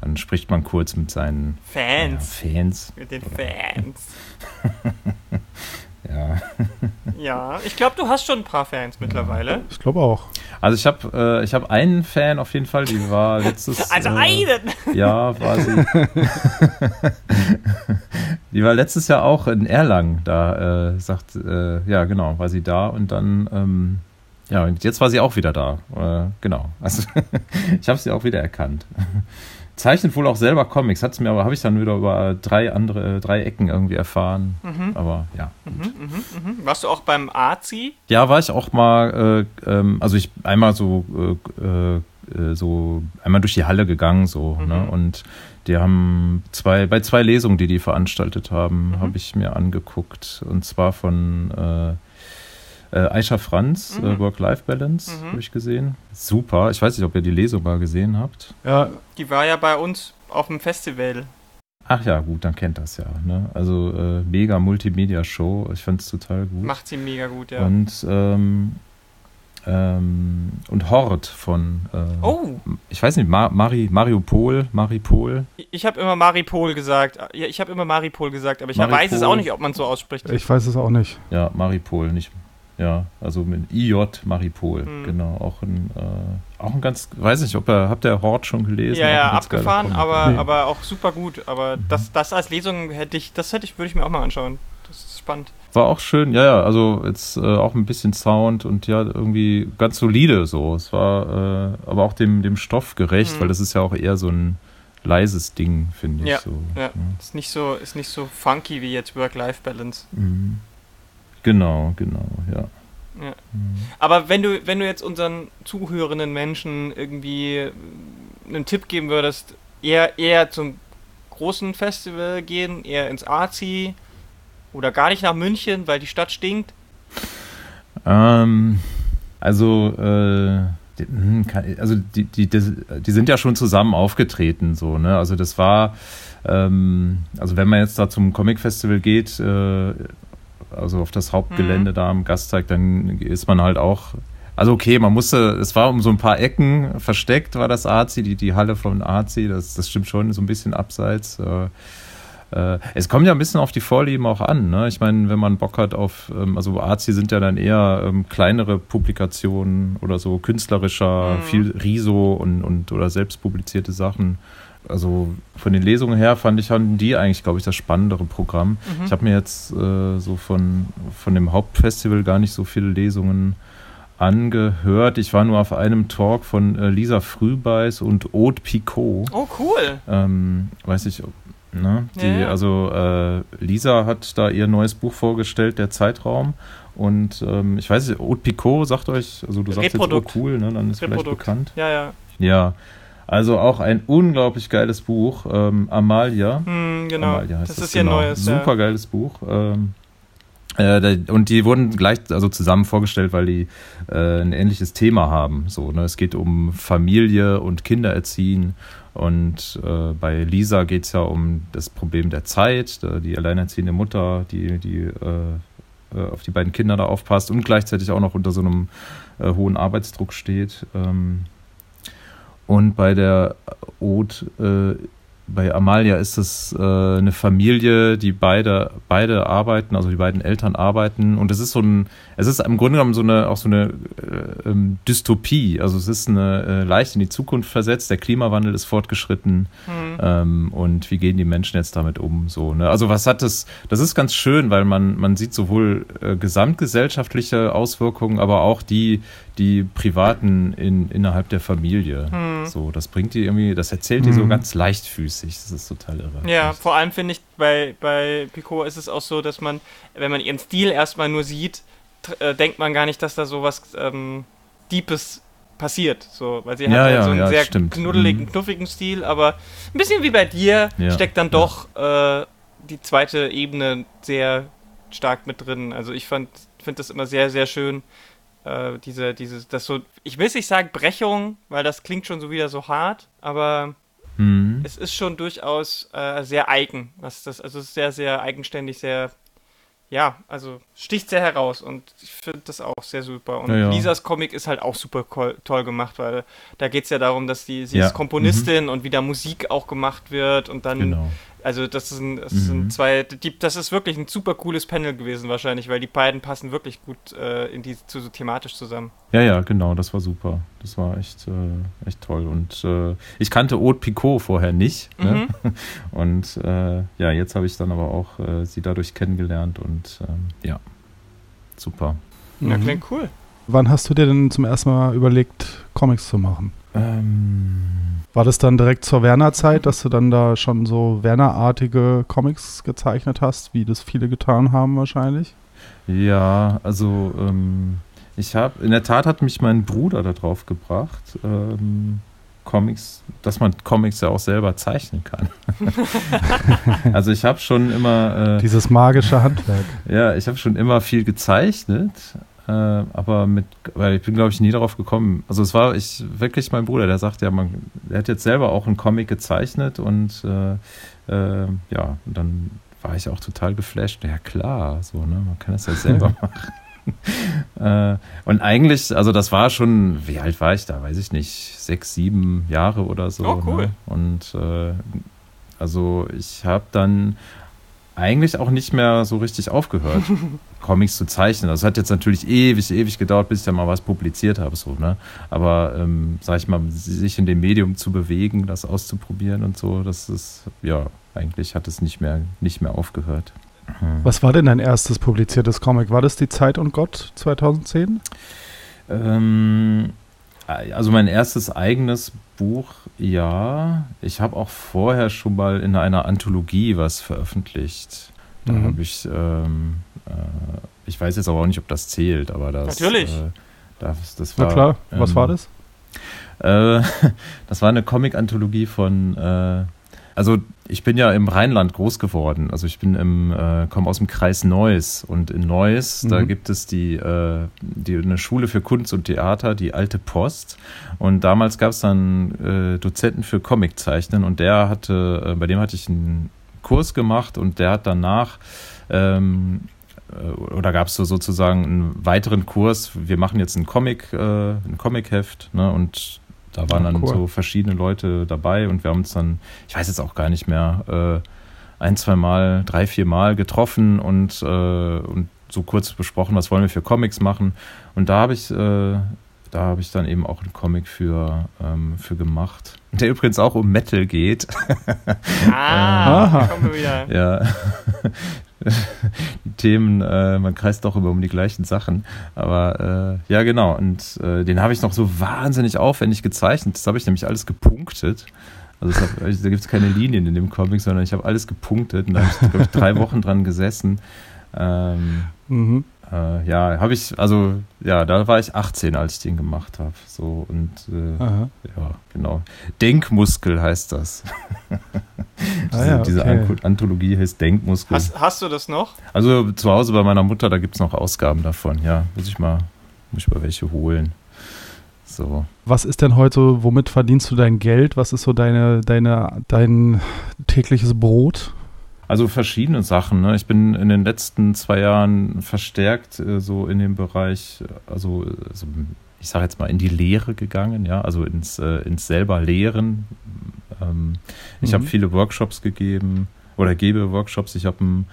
dann spricht man kurz mit seinen Fans. Ja, Fans. Mit den Fans. Ja. Ja, ich glaube, du hast schon ein paar Fans mittlerweile. Ich glaube auch. Also ich habe äh, ich hab einen Fan auf jeden Fall, die war letztes Also äh, einen! Ja, war sie. die war letztes Jahr auch in Erlangen, da äh, sagt, äh, ja genau, war sie da und dann, ähm, ja, und jetzt war sie auch wieder da. Äh, genau. Also ich habe sie auch wieder erkannt. Zeichnet wohl auch selber Comics, hat's mir aber, habe ich dann wieder über drei andere, drei Ecken irgendwie erfahren. Mhm. Aber ja. Mhm, mhm, mhm. Warst du auch beim AZI? Ja, war ich auch mal, äh, ähm, also ich einmal so, äh, äh, so einmal durch die Halle gegangen, so, Mhm. ne? Und die haben zwei, bei zwei Lesungen, die die veranstaltet haben, Mhm. habe ich mir angeguckt. Und zwar von äh, äh, Aisha Franz, Mhm. äh, Work-Life-Balance, Mhm. habe ich gesehen. Super. Ich weiß nicht, ob ihr die Lesung mal gesehen habt. Ja, Die war ja bei uns auf dem Festival. Ach ja, gut, dann kennt das ja. Ne? Also äh, mega Multimedia-Show. Ich fand es total gut. Macht sie mega gut, ja. Und, ähm, ähm, und Hort von, äh, Oh, ich weiß nicht, Ma Mari, Mariupol, Maripol. ich habe immer Maripol gesagt. Ja, ich habe immer Maripol gesagt, aber ich Maripol. weiß es auch nicht, ob man es so ausspricht. ich weiß es auch nicht. Ja, Maripol, nicht. Ja, also mit IJ Maripol, Hm. genau. Auch ein, äh, auch ein ganz, weiß nicht, ob er, habt ihr Hort schon gelesen? ja, ja, abgefahren, aber, Nee. aber auch super gut. Aber das, das als Lesung hätte ich, das hätte ich, würde ich mir auch mal anschauen. Das ist spannend. War auch schön, ja, ja, also jetzt äh, auch ein bisschen Sound und ja, irgendwie ganz solide so. Es war äh, aber auch dem, dem Stoff gerecht, Mhm. weil das ist ja auch eher so ein leises Ding, finde ich. Ja, so, ja. Ist nicht so, ist nicht so funky wie jetzt Work-Life-Balance. Mhm. Genau, genau, ja. Ja. Mhm. Aber wenn du, wenn du jetzt unseren zuhörenden Menschen irgendwie äh, einen Tipp geben würdest, eher, eher zum großen Festival gehen, eher ins AZI oder gar nicht nach München, weil die Stadt stinkt. Ähm, also, äh, die, hm, also die, die, die, die sind ja schon zusammen aufgetreten, so, ne? Also das war, ähm, also wenn man jetzt da zum Comic-Festival geht, äh, also auf das Hauptgelände Mhm. da am Gasteig, dann ist man halt auch. Also okay, man musste, es war um so ein paar Ecken versteckt, war das AZI, die, die Halle von AZI, das, das stimmt schon, so ein bisschen abseits. Äh, äh, es kommt ja ein bisschen auf die Vorlieben auch an. Ne? Ich meine, wenn man Bock hat auf, ähm, also Arzi sind ja dann eher ähm, kleinere Publikationen oder so künstlerischer, Mhm. viel Riso und, und oder selbst publizierte Sachen. Also von den Lesungen her fand ich, hatten die eigentlich, glaube ich, das spannendere Programm. Mhm. Ich habe mir jetzt äh, so von, von dem Hauptfestival gar nicht so viele Lesungen angehört. Ich war nur auf einem Talk von äh, Lisa Frühbeiß und Aude Picot. Oh, cool. Ähm, weiß ich, ne? Die, Ja, ja. Also äh, Lisa hat da ihr neues Buch vorgestellt, der Zeitraum. Und ähm, ich weiß nicht, Aude Picot sagt euch, also du sagst jetzt, oh Reprodukt. cool, ne? dann ist vielleicht Reprodukt. bekannt. Ja, ja. Ja, also auch ein unglaublich geiles Buch, ähm, Amalia. Hm, genau. Amalia heißt das das ist ihr genau. neues. Super geiles Buch. Ähm, äh, und die wurden gleich also zusammen vorgestellt, weil die äh, ein ähnliches Thema haben. So, ne? Es geht um Familie und Kindererziehen. Und äh, bei Lisa geht es ja um das Problem der Zeit, die alleinerziehende Mutter, die, die äh, äh, auf die beiden Kinder da aufpasst und gleichzeitig auch noch unter so einem äh, hohen Arbeitsdruck steht. Ähm, und bei der Ode, äh, bei Amalia ist es äh, eine Familie, die beide, beide arbeiten, also die beiden Eltern arbeiten. Und es ist so ein, es ist im Grunde genommen so eine, auch so eine äh, ähm, Dystopie. Also es ist eine äh, leicht in die Zukunft versetzt. Der Klimawandel ist fortgeschritten. Hm. Ähm, und wie gehen die Menschen jetzt damit um? So, ne? Also was hat das? Das ist ganz schön, weil man, man sieht sowohl äh, gesamtgesellschaftliche Auswirkungen, aber auch die, die privaten in, innerhalb der Familie. Hm. So, das bringt die irgendwie, das erzählt die so Mhm. ganz leichtfüßig. Das ist total irre. Ja, vor allem finde ich, bei, bei Picot ist es auch so, dass man, wenn man ihren Stil erstmal nur sieht, äh, denkt man gar nicht, dass da sowas ähm, Deepes passiert. So, weil sie hat Ja, halt ja, so einen ja, sehr stimmt. knuddeligen, Mhm. knuffigen Stil, aber ein bisschen wie bei dir steckt dann doch äh, die zweite Ebene sehr stark mit drin. Also ich fand, finde das immer sehr, sehr schön. Äh, diese, diese, das so, ich will nicht sagen Brechung, weil das klingt schon so wieder so hart, aber Mhm. es ist schon durchaus äh, sehr eigen, was das, also es ist sehr, sehr eigenständig, sehr, ja, also sticht sehr heraus und ich finde das auch sehr super. Und Ja, ja. Lisas Comic ist halt auch super toll gemacht, weil da geht es ja darum, dass die, sie Ja, ist Komponistin und wie da Musik auch gemacht wird und dann, Genau. Also das sind, das Mhm. sind zwei, die, das ist wirklich ein super cooles Panel gewesen wahrscheinlich, weil die beiden passen wirklich gut äh, in die, zu, so thematisch zusammen. Ja, ja, genau, das war super. Das war echt, äh, echt toll. Und äh, ich kannte Aude Picot vorher nicht. Ne? Mhm. Und äh, ja, jetzt habe ich dann aber auch äh, sie dadurch kennengelernt und ähm, ja, super. Ja, Mhm. klingt cool. Wann hast du dir denn zum ersten Mal überlegt, Comics zu machen? Ähm, War das dann direkt zur Werner-Zeit, dass du dann da schon so Werner-artige Comics gezeichnet hast, wie das viele getan haben wahrscheinlich? ja, also ähm, ich habe, in der Tat hat mich mein Bruder darauf gebracht, ähm, Comics, dass man Comics ja auch selber zeichnen kann. also ich habe schon immer, äh, Dieses magische Handwerk. ja, ich habe schon immer viel gezeichnet, äh, aber mit, weil ich bin glaube ich nie darauf gekommen. Also es war ich wirklich mein Bruder, der sagt ja, man, der hat jetzt selber auch einen Comic gezeichnet und äh, äh, ja, und dann war ich auch total geflasht. Ja klar, so ne, man kann das ja selber machen. äh, und eigentlich, also das war schon, wie alt war ich da? Weiß ich nicht, sechs, sieben Jahre oder so. Oh, cool. Ne? Und äh, also ich habe dann eigentlich auch nicht mehr so richtig aufgehört, Comics zu zeichnen. Das hat jetzt natürlich ewig, ewig gedauert, bis ich dann mal was publiziert habe, so, ne? Aber, ähm, sag ich mal, sich in dem Medium zu bewegen, das auszuprobieren und so, das ist, ja, eigentlich hat es nicht mehr, nicht mehr aufgehört. Hm. Was war denn dein erstes publiziertes Comic? War das Die Zeit und Gott 2010? Ähm, also mein erstes eigenes Buch, ja. Ich habe auch vorher schon mal in einer Anthologie was veröffentlicht. Da Mhm. habe ich, ähm, äh, ich weiß jetzt aber auch nicht, ob das zählt, aber das. Natürlich. Äh, das, das Na war, klar, was ähm, war das? Äh, das war eine Comic-Anthologie von, äh, also ich bin ja im Rheinland groß geworden. Also ich bin im, äh, komme aus dem Kreis Neuss und in Neuss, da Mhm. gibt es die, äh, die eine Schule für Kunst und Theater, die Alte Post. Und damals gab es dann äh, Dozenten für Comiczeichnen und der hatte, äh, bei dem hatte ich einen Kurs gemacht und der hat danach ähm, äh, oder gab es so sozusagen einen weiteren Kurs, wir machen jetzt einen Comic, äh, ein Comicheft, ne? Und da waren Ja, dann cool. so verschiedene Leute dabei und wir haben uns dann, ich weiß jetzt auch gar nicht mehr, äh, ein, zwei Mal, drei, vier Mal getroffen und, äh, und so kurz besprochen, was wollen wir für Comics machen. Und da habe ich, äh, da habe ich dann eben auch einen Comic für, ähm, für gemacht. Der übrigens auch um Metal geht. Ah, da kommen wir wieder. ja. die Themen, äh, man kreist doch immer um die gleichen Sachen. Aber äh, ja, genau. Und äh, den habe ich noch so wahnsinnig aufwendig gezeichnet. Das habe ich nämlich alles gepunktet. Also hab, da gibt es keine Linien in dem Comic, sondern ich habe alles gepunktet und da habe ich, glaube ich, drei Wochen dran gesessen. Ähm, Mhm. Äh, ja, habe ich, also ja, da war ich 18, als ich den gemacht habe. So und äh, ja, genau. Denkmuskel heißt das. diese, ja, diese okay. Anko- Anthologie heißt Denkmuskel. Hast, hast du das noch? Also zu Hause bei meiner Mutter, da gibt es noch Ausgaben davon. Ja, muss ich mal, muss ich mal welche holen. So. Was ist denn heute, womit verdienst du dein Geld? Was ist so deine, deine, dein tägliches Brot? Also verschiedene Sachen. Ne? Ich bin in den letzten zwei Jahren verstärkt äh, so in dem Bereich, also, also ich sage jetzt mal in die Lehre gegangen, ja, also ins, äh, ins selber Lehren. Ähm, ich Mhm. habe viele Workshops gegeben oder gebe Workshops. Ich habe einen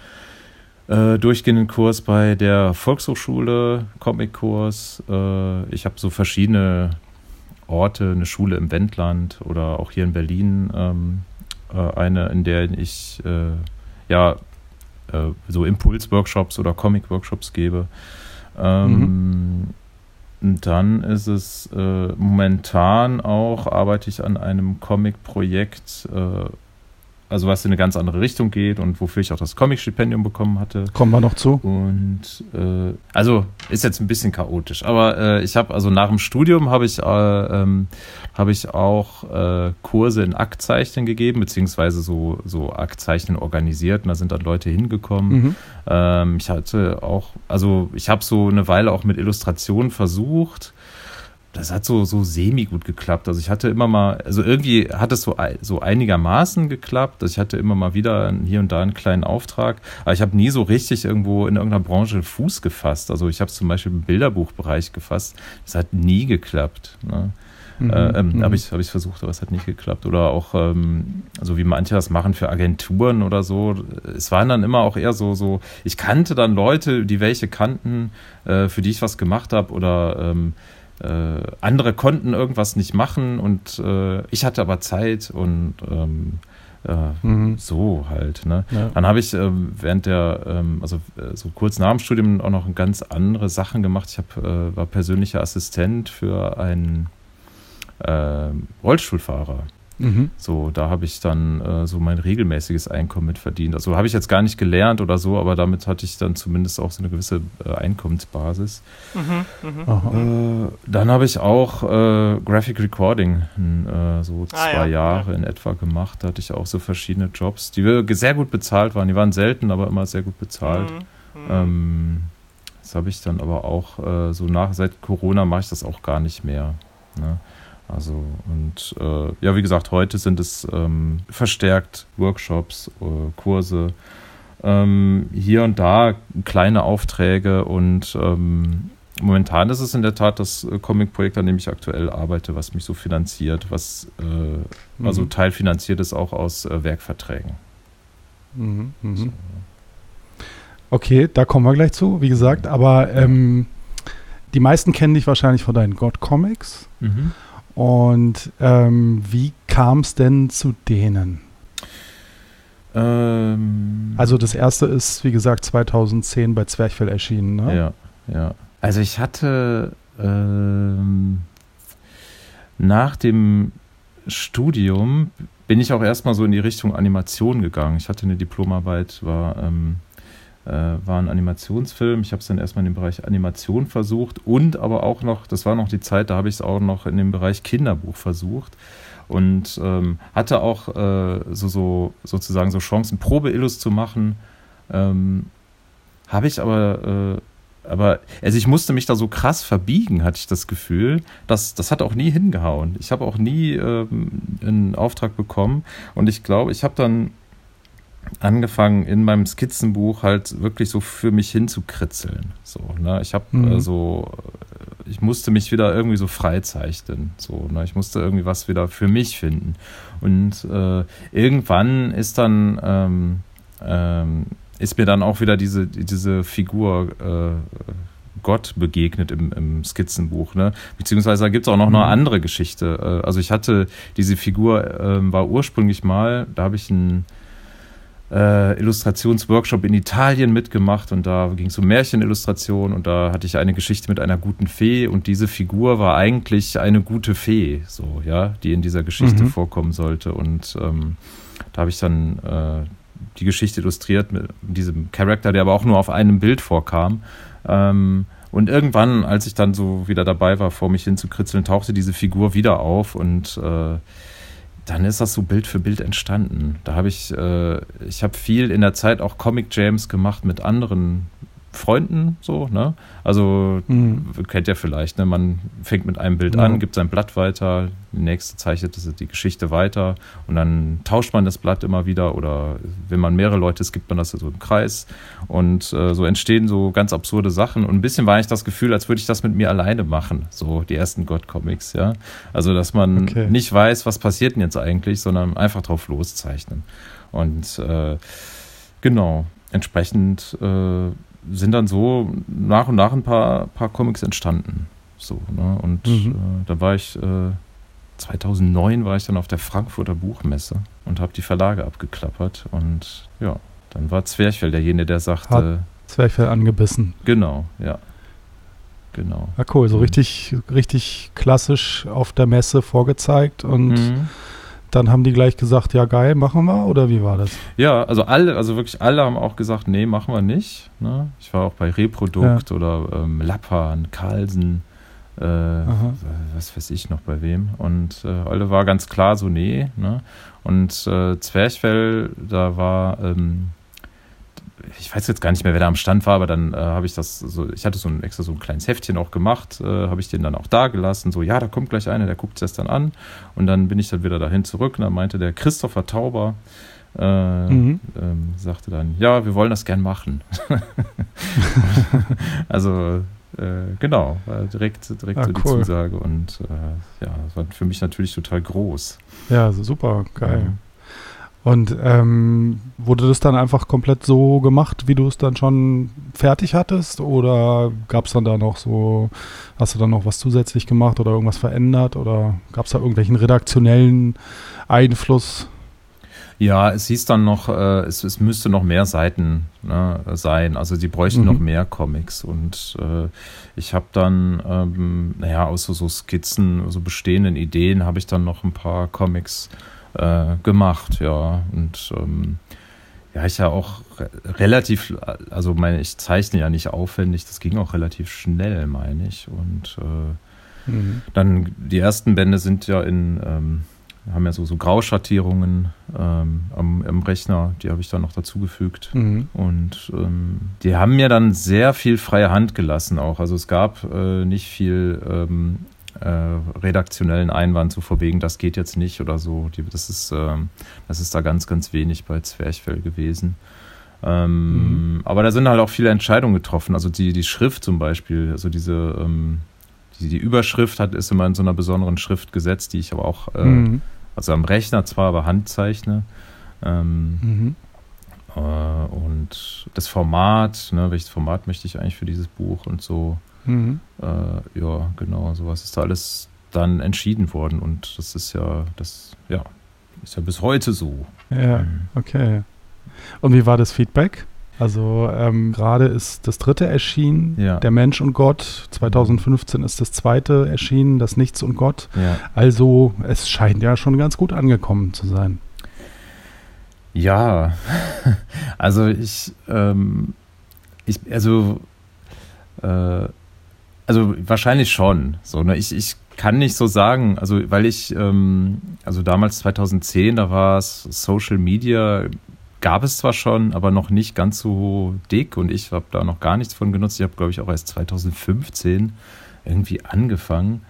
äh, durchgehenden Kurs bei der Volkshochschule, Comic-Kurs. Äh, ich habe so verschiedene Orte, eine Schule im Wendland oder auch hier in Berlin ähm, äh, eine, in der ich äh, ja äh, so Impuls-Workshops oder Comic-Workshops gebe. Ähm, und dann ist es äh, momentan auch, arbeite ich an einem Comic-Projekt, äh, also was in eine ganz andere Richtung geht und wofür ich auch das Comic-Stipendium bekommen hatte. Kommen wir noch zu. Und äh, also ist jetzt ein bisschen chaotisch, aber äh, ich habe also nach dem Studium habe ich äh, ähm, habe ich auch äh, Kurse in Aktzeichnen gegeben beziehungsweise so so Aktzeichnen organisiert. Und da sind dann Leute hingekommen. Mhm. Ähm, ich hatte auch, also ich habe so eine Weile auch mit Illustrationen versucht. Das hat so, so semi gut geklappt. Also ich hatte immer mal, also irgendwie hat es so, so einigermaßen geklappt. Also ich hatte immer mal wieder hier und da einen kleinen Auftrag. Aber ich habe nie so richtig irgendwo in irgendeiner Branche Fuß gefasst. Also ich habe es zum Beispiel im Bilderbuchbereich gefasst. Das hat nie geklappt. Ne? Mhm. Äh, ähm, Mhm. Habe ich, hab ich versucht, aber es hat nicht geklappt. Oder auch, ähm, so wie manche das machen für Agenturen oder so. Es waren dann immer auch eher so, so ich kannte dann Leute, die welche kannten, äh, für die ich was gemacht habe oder ähm, äh, andere konnten irgendwas nicht machen und äh, ich hatte aber Zeit und ähm, äh, Mhm. so halt. Ne? Ja. Dann habe ich ähm, während der, ähm, also äh, so kurz nach dem Studium auch noch ganz andere Sachen gemacht. Ich hab, äh, war persönlicher Assistent für einen ähm, Rollstuhlfahrer. Mhm. So, da habe ich dann äh, so mein regelmäßiges Einkommen mit verdient. Also habe ich jetzt gar nicht gelernt oder so, aber damit hatte ich dann zumindest auch so eine gewisse äh, Einkommensbasis. Mhm, mhm. Äh, dann habe ich auch äh, Graphic Recording äh, so Ah, zwei ja, Jahre in etwa gemacht. Da hatte ich auch so verschiedene Jobs, die sehr gut bezahlt waren. Die waren selten, aber immer sehr gut bezahlt. Mhm, mhm. Ähm, das habe ich dann aber auch äh, so nach, seit Corona mache ich das auch gar nicht mehr. Ne? Also und äh, ja, wie gesagt, heute sind es ähm, verstärkt Workshops, äh, Kurse, ähm, hier und da kleine Aufträge und ähm, momentan ist es in der Tat das äh, Comic-Projekt, an dem ich aktuell arbeite, was mich so finanziert, was äh, also Mhm. teilfinanziert ist auch aus äh, Werkverträgen. Mhm. Mhm. Okay, da kommen wir gleich zu, wie gesagt. Aber ähm, die meisten kennen dich wahrscheinlich von deinen God-Comics. Mhm. Und ähm, wie kam es denn zu denen? Ähm, Also das erste ist, wie gesagt, 2010 bei Zwerchfell erschienen. Ne? Ja, ja. Also ich hatte ähm, nach dem Studium bin ich auch erstmal so in die Richtung Animation gegangen. Ich hatte eine Diplomarbeit, war, ähm, äh, war ein Animationsfilm. Ich habe es dann erstmal in dem Bereich Animation versucht und aber auch noch, das war noch die Zeit, da habe ich es auch noch in dem Bereich Kinderbuch versucht und ähm, hatte auch äh, so, so sozusagen so Chancen, Probeillus zu machen. Ähm, habe ich aber, äh, aber, also ich musste mich da so krass verbiegen, hatte ich das Gefühl. Das, das hat auch nie hingehauen. Ich habe auch nie ähm, einen Auftrag bekommen. Und ich glaube, ich habe dann angefangen, in meinem Skizzenbuch halt wirklich so für mich hinzukritzeln. So, ne? Ich habe Mhm. äh, so, ich musste mich wieder irgendwie so freizeichnen. So, ne? Ich musste irgendwie was wieder für mich finden. Und äh, irgendwann ist dann, ähm, ähm, ist mir dann auch wieder diese, diese Figur äh, Gott begegnet im, im Skizzenbuch. Ne? Beziehungsweise da gibt es auch noch mhm. eine andere Geschichte. Äh, also ich hatte diese Figur, äh, war ursprünglich mal, da habe ich einen äh, Illustrationsworkshop in Italien mitgemacht und da ging es um Märchenillustration und da hatte ich eine Geschichte mit einer guten Fee und diese Figur war eigentlich eine gute Fee, so, ja, die in dieser Geschichte mhm. vorkommen sollte. Und ähm, da habe ich dann äh, die Geschichte illustriert mit diesem Charakter, der aber auch nur auf einem Bild vorkam. Ähm, und irgendwann, als ich dann so wieder dabei war, vor mich hin zu kritzeln, tauchte diese Figur wieder auf und äh, dann ist das so Bild für Bild entstanden. Da habe ich, äh, ich habe viel in der Zeit auch Comic Jams gemacht mit anderen Freunden, so, ne? Also, mhm. kennt ihr vielleicht, ne? Man fängt mit einem Bild ja. an, gibt sein Blatt weiter, die nächste zeichnet die Geschichte weiter und dann tauscht man das Blatt immer wieder oder wenn man mehrere Leute ist, gibt man das so im Kreis und äh, so entstehen so ganz absurde Sachen und ein bisschen war ich das Gefühl, als würde ich das mit mir alleine machen, so die ersten God-Comics, ja? Also, dass man okay. nicht weiß, was passiert denn jetzt eigentlich, sondern einfach drauf loszeichnen und äh, genau, entsprechend äh, sind dann so nach und nach ein paar, paar Comics entstanden. So, ne? Und mhm. äh, da war ich, äh, 2009 war ich dann auf der Frankfurter Buchmesse und habe die Verlage abgeklappert. Und ja, dann war Zwerchfell derjenige, der sagte. Hat Zwerchfell angebissen. Genau, ja. Genau. Ja, cool. So mhm. richtig, richtig klassisch auf der Messe vorgezeigt und. Mhm dann haben die gleich gesagt, ja geil, machen wir oder wie war das? Ja, also alle, also wirklich alle haben auch gesagt, nee, machen wir nicht. Ne? Ich war auch bei Reprodukt ja. oder ähm, Lappan, Carlsen, äh, was weiß ich noch bei wem. Und äh, alle war ganz klar so, nee. Ne? Und äh, Zwerchfell, da war ähm, ich weiß jetzt gar nicht mehr, wer da am Stand war, aber dann äh, habe ich das so, ich hatte so ein extra so ein kleines Heftchen auch gemacht, äh, habe ich den dann auch da gelassen, so, ja, da kommt gleich einer, der guckt das dann an. Und dann bin ich dann wieder dahin zurück und dann meinte der Christopher Tauber, äh, mhm. ähm, sagte dann, ja, wir wollen das gern machen. also äh, genau, direkt, direkt ah, so die cool. Zusage und äh, ja, das war für mich natürlich total groß. Ja, super, geil. Ja. Und ähm, wurde das dann einfach komplett so gemacht, wie du es dann schon fertig hattest? Oder gab es dann da noch so, hast du dann noch was zusätzlich gemacht oder irgendwas verändert? Oder gab es da irgendwelchen redaktionellen Einfluss? Ja, es hieß dann noch, äh, es, es, müsste noch mehr Seiten ne, sein. Also die bräuchten mhm. noch mehr Comics. Und äh, ich habe dann, ähm, naja, aus so, so Skizzen, so bestehenden Ideen, habe ich dann noch ein paar Comics äh, gemacht, ja. Und ähm, ja, ich ja auch re relativ, also meine, ich zeichne ja nicht aufwendig, das ging auch relativ schnell, meine ich. Und äh, mhm. dann die ersten Bände sind ja in, ähm, haben ja so, so Grauschattierungen ähm, am, am, Rechner, die habe ich dann noch dazugefügt. Mhm. Und ähm, die haben mir dann sehr viel freie Hand gelassen auch. Also es gab äh, nicht viel ähm, äh, redaktionellen Einwand, so vor wegen, das geht jetzt nicht oder so. Das, ist, ähm, das ist da ganz, ganz wenig bei Zwerchfell gewesen. Ähm, mhm. Aber da sind halt auch viele Entscheidungen getroffen. Also die, die Schrift zum Beispiel, also diese, ähm, die, die Überschrift hat, ist immer in so einer besonderen Schrift gesetzt, die ich aber auch, äh, mhm. also am Rechner zwar, aber handzeichne. Mhm. Äh, und das Format, ne, welches Format möchte ich eigentlich für dieses Buch und so. Mhm. Äh, ja, genau, sowas ist da alles dann entschieden worden und das ist ja, das, ja, ist ja bis heute so. Ja, mhm. okay. Und wie war das Feedback? Also ähm, gerade ist das dritte erschienen, ja. Der Mensch und Gott. 2015 ist das zweite erschienen, Das Nichts und Gott. Ja. Also es scheint ja schon ganz gut angekommen zu sein. Ja, also ich, ähm, ich also äh, also wahrscheinlich schon. So, ne? ich, ich kann nicht so sagen, also weil ich, ähm, also damals 2010, da war es Social Media, gab es zwar schon, aber noch nicht ganz so dick und ich habe da noch gar nichts von genutzt. Ich habe, glaube ich, auch erst 2015 irgendwie angefangen.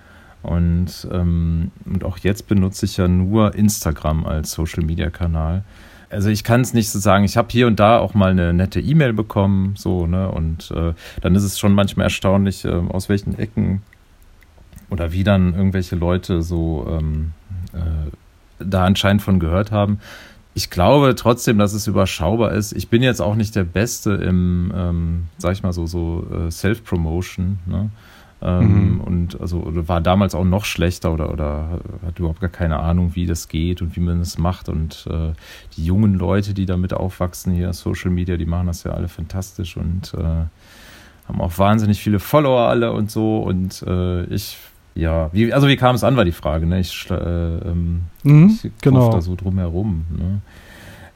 Und, ähm, und auch jetzt benutze ich ja nur Instagram als Social Media Kanal also ich kann es nicht so sagen. Ich habe hier und da auch mal eine nette E-Mail bekommen, so, ne? Und äh, dann ist es schon manchmal erstaunlich, äh, aus welchen Ecken oder wie dann irgendwelche Leute so ähm, äh, da anscheinend von gehört haben. ich glaube trotzdem, dass es überschaubar ist. Ich bin jetzt auch nicht der Beste im, ähm, sag ich mal so, so äh, Self-Promotion. Ne? Ähm, mhm. Und also war damals auch noch schlechter oder, oder hat überhaupt gar keine Ahnung, wie das geht und wie man das macht. Und äh, die jungen Leute, die damit aufwachsen hier, Social Media, die machen das ja alle fantastisch und äh, haben auch wahnsinnig viele Follower alle und so. Und äh, ich, ja, wie, also wie kam es an, war die Frage. Ne? Ich, äh, ähm, mhm, ich genau. da so drum herum. Ne?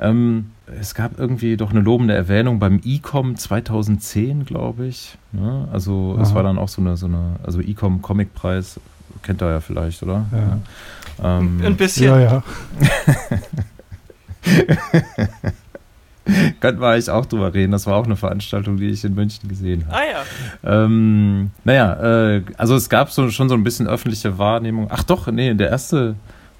Ähm, es gab irgendwie doch eine lobende Erwähnung beim ICOM 2010, glaube ich. Ne? Also Aha. es war dann auch so eine, so eine also ICOM Comicpreis, kennt ihr ja vielleicht, oder? Ja. Ähm, Ein bisschen. Ja, ja. Könnten wir eigentlich auch drüber reden. Das war auch eine Veranstaltung, die ich in München gesehen habe. Ah ja. Ähm, naja, äh, also es gab so, schon so ein bisschen öffentliche Wahrnehmung. Ach doch, nee, der erste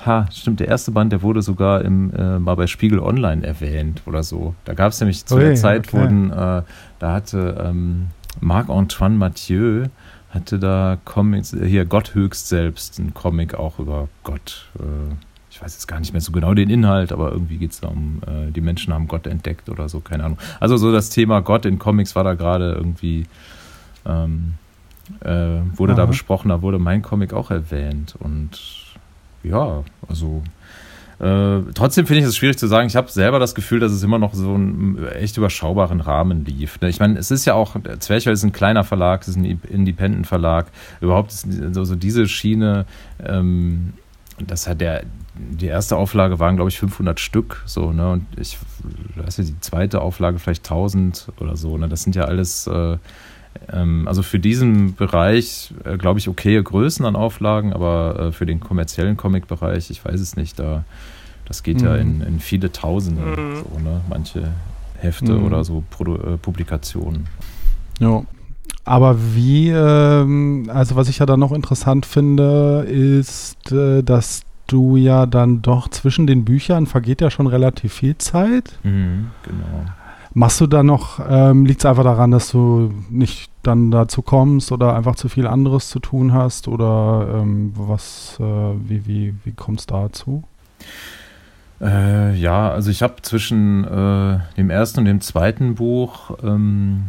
Ha, stimmt, der erste Band, der wurde sogar im, äh, mal bei Spiegel Online erwähnt oder so. Da gab es nämlich zu Ui, der Zeit okay. wurden, äh, da hatte ähm, Marc-Antoine Mathieu hatte da Comics, äh, hier Gott höchst selbst, ein Comic auch über Gott. Äh, ich weiß jetzt gar nicht mehr so genau den Inhalt, aber irgendwie geht es da um, äh, die Menschen haben Gott entdeckt oder so, keine Ahnung. Also so das Thema Gott in Comics war da gerade irgendwie, ähm, äh, wurde Aha. da besprochen, da wurde mein Comic auch erwähnt und ja, also äh, trotzdem finde ich es schwierig zu sagen. Ich habe selber das Gefühl, dass es immer noch so einen echt überschaubaren Rahmen lief. Ne? Ich meine, es ist ja auch, Zwerchfell ist ein kleiner Verlag, es ist ein Independent-Verlag. Überhaupt ist so, so diese Schiene, ähm, das hat der, die erste Auflage waren, glaube ich, 500 Stück, so, ne, und ich weiß ja, die zweite Auflage vielleicht 1000 oder so, ne, das sind ja alles, äh, ähm, also für diesen Bereich, äh, glaube ich, okay Größen an Auflagen, aber äh, für den kommerziellen Comic-Bereich, ich weiß es nicht, da, das geht mhm. ja in, in, viele Tausende, mhm. so, ne? manche Hefte mhm. oder so Produ äh, Publikationen. Ja. Aber wie, ähm, also was ich ja dann noch interessant finde, ist, äh, dass du ja dann doch zwischen den Büchern vergeht ja schon relativ viel Zeit. Mhm, genau. Machst du da noch, ähm, liegt es einfach daran, dass du nicht dann dazu kommst oder einfach zu viel anderes zu tun hast oder ähm, was, äh, wie, wie, wie kommt es dazu? Äh, ja, also ich habe zwischen äh, dem ersten und dem zweiten Buch, ähm,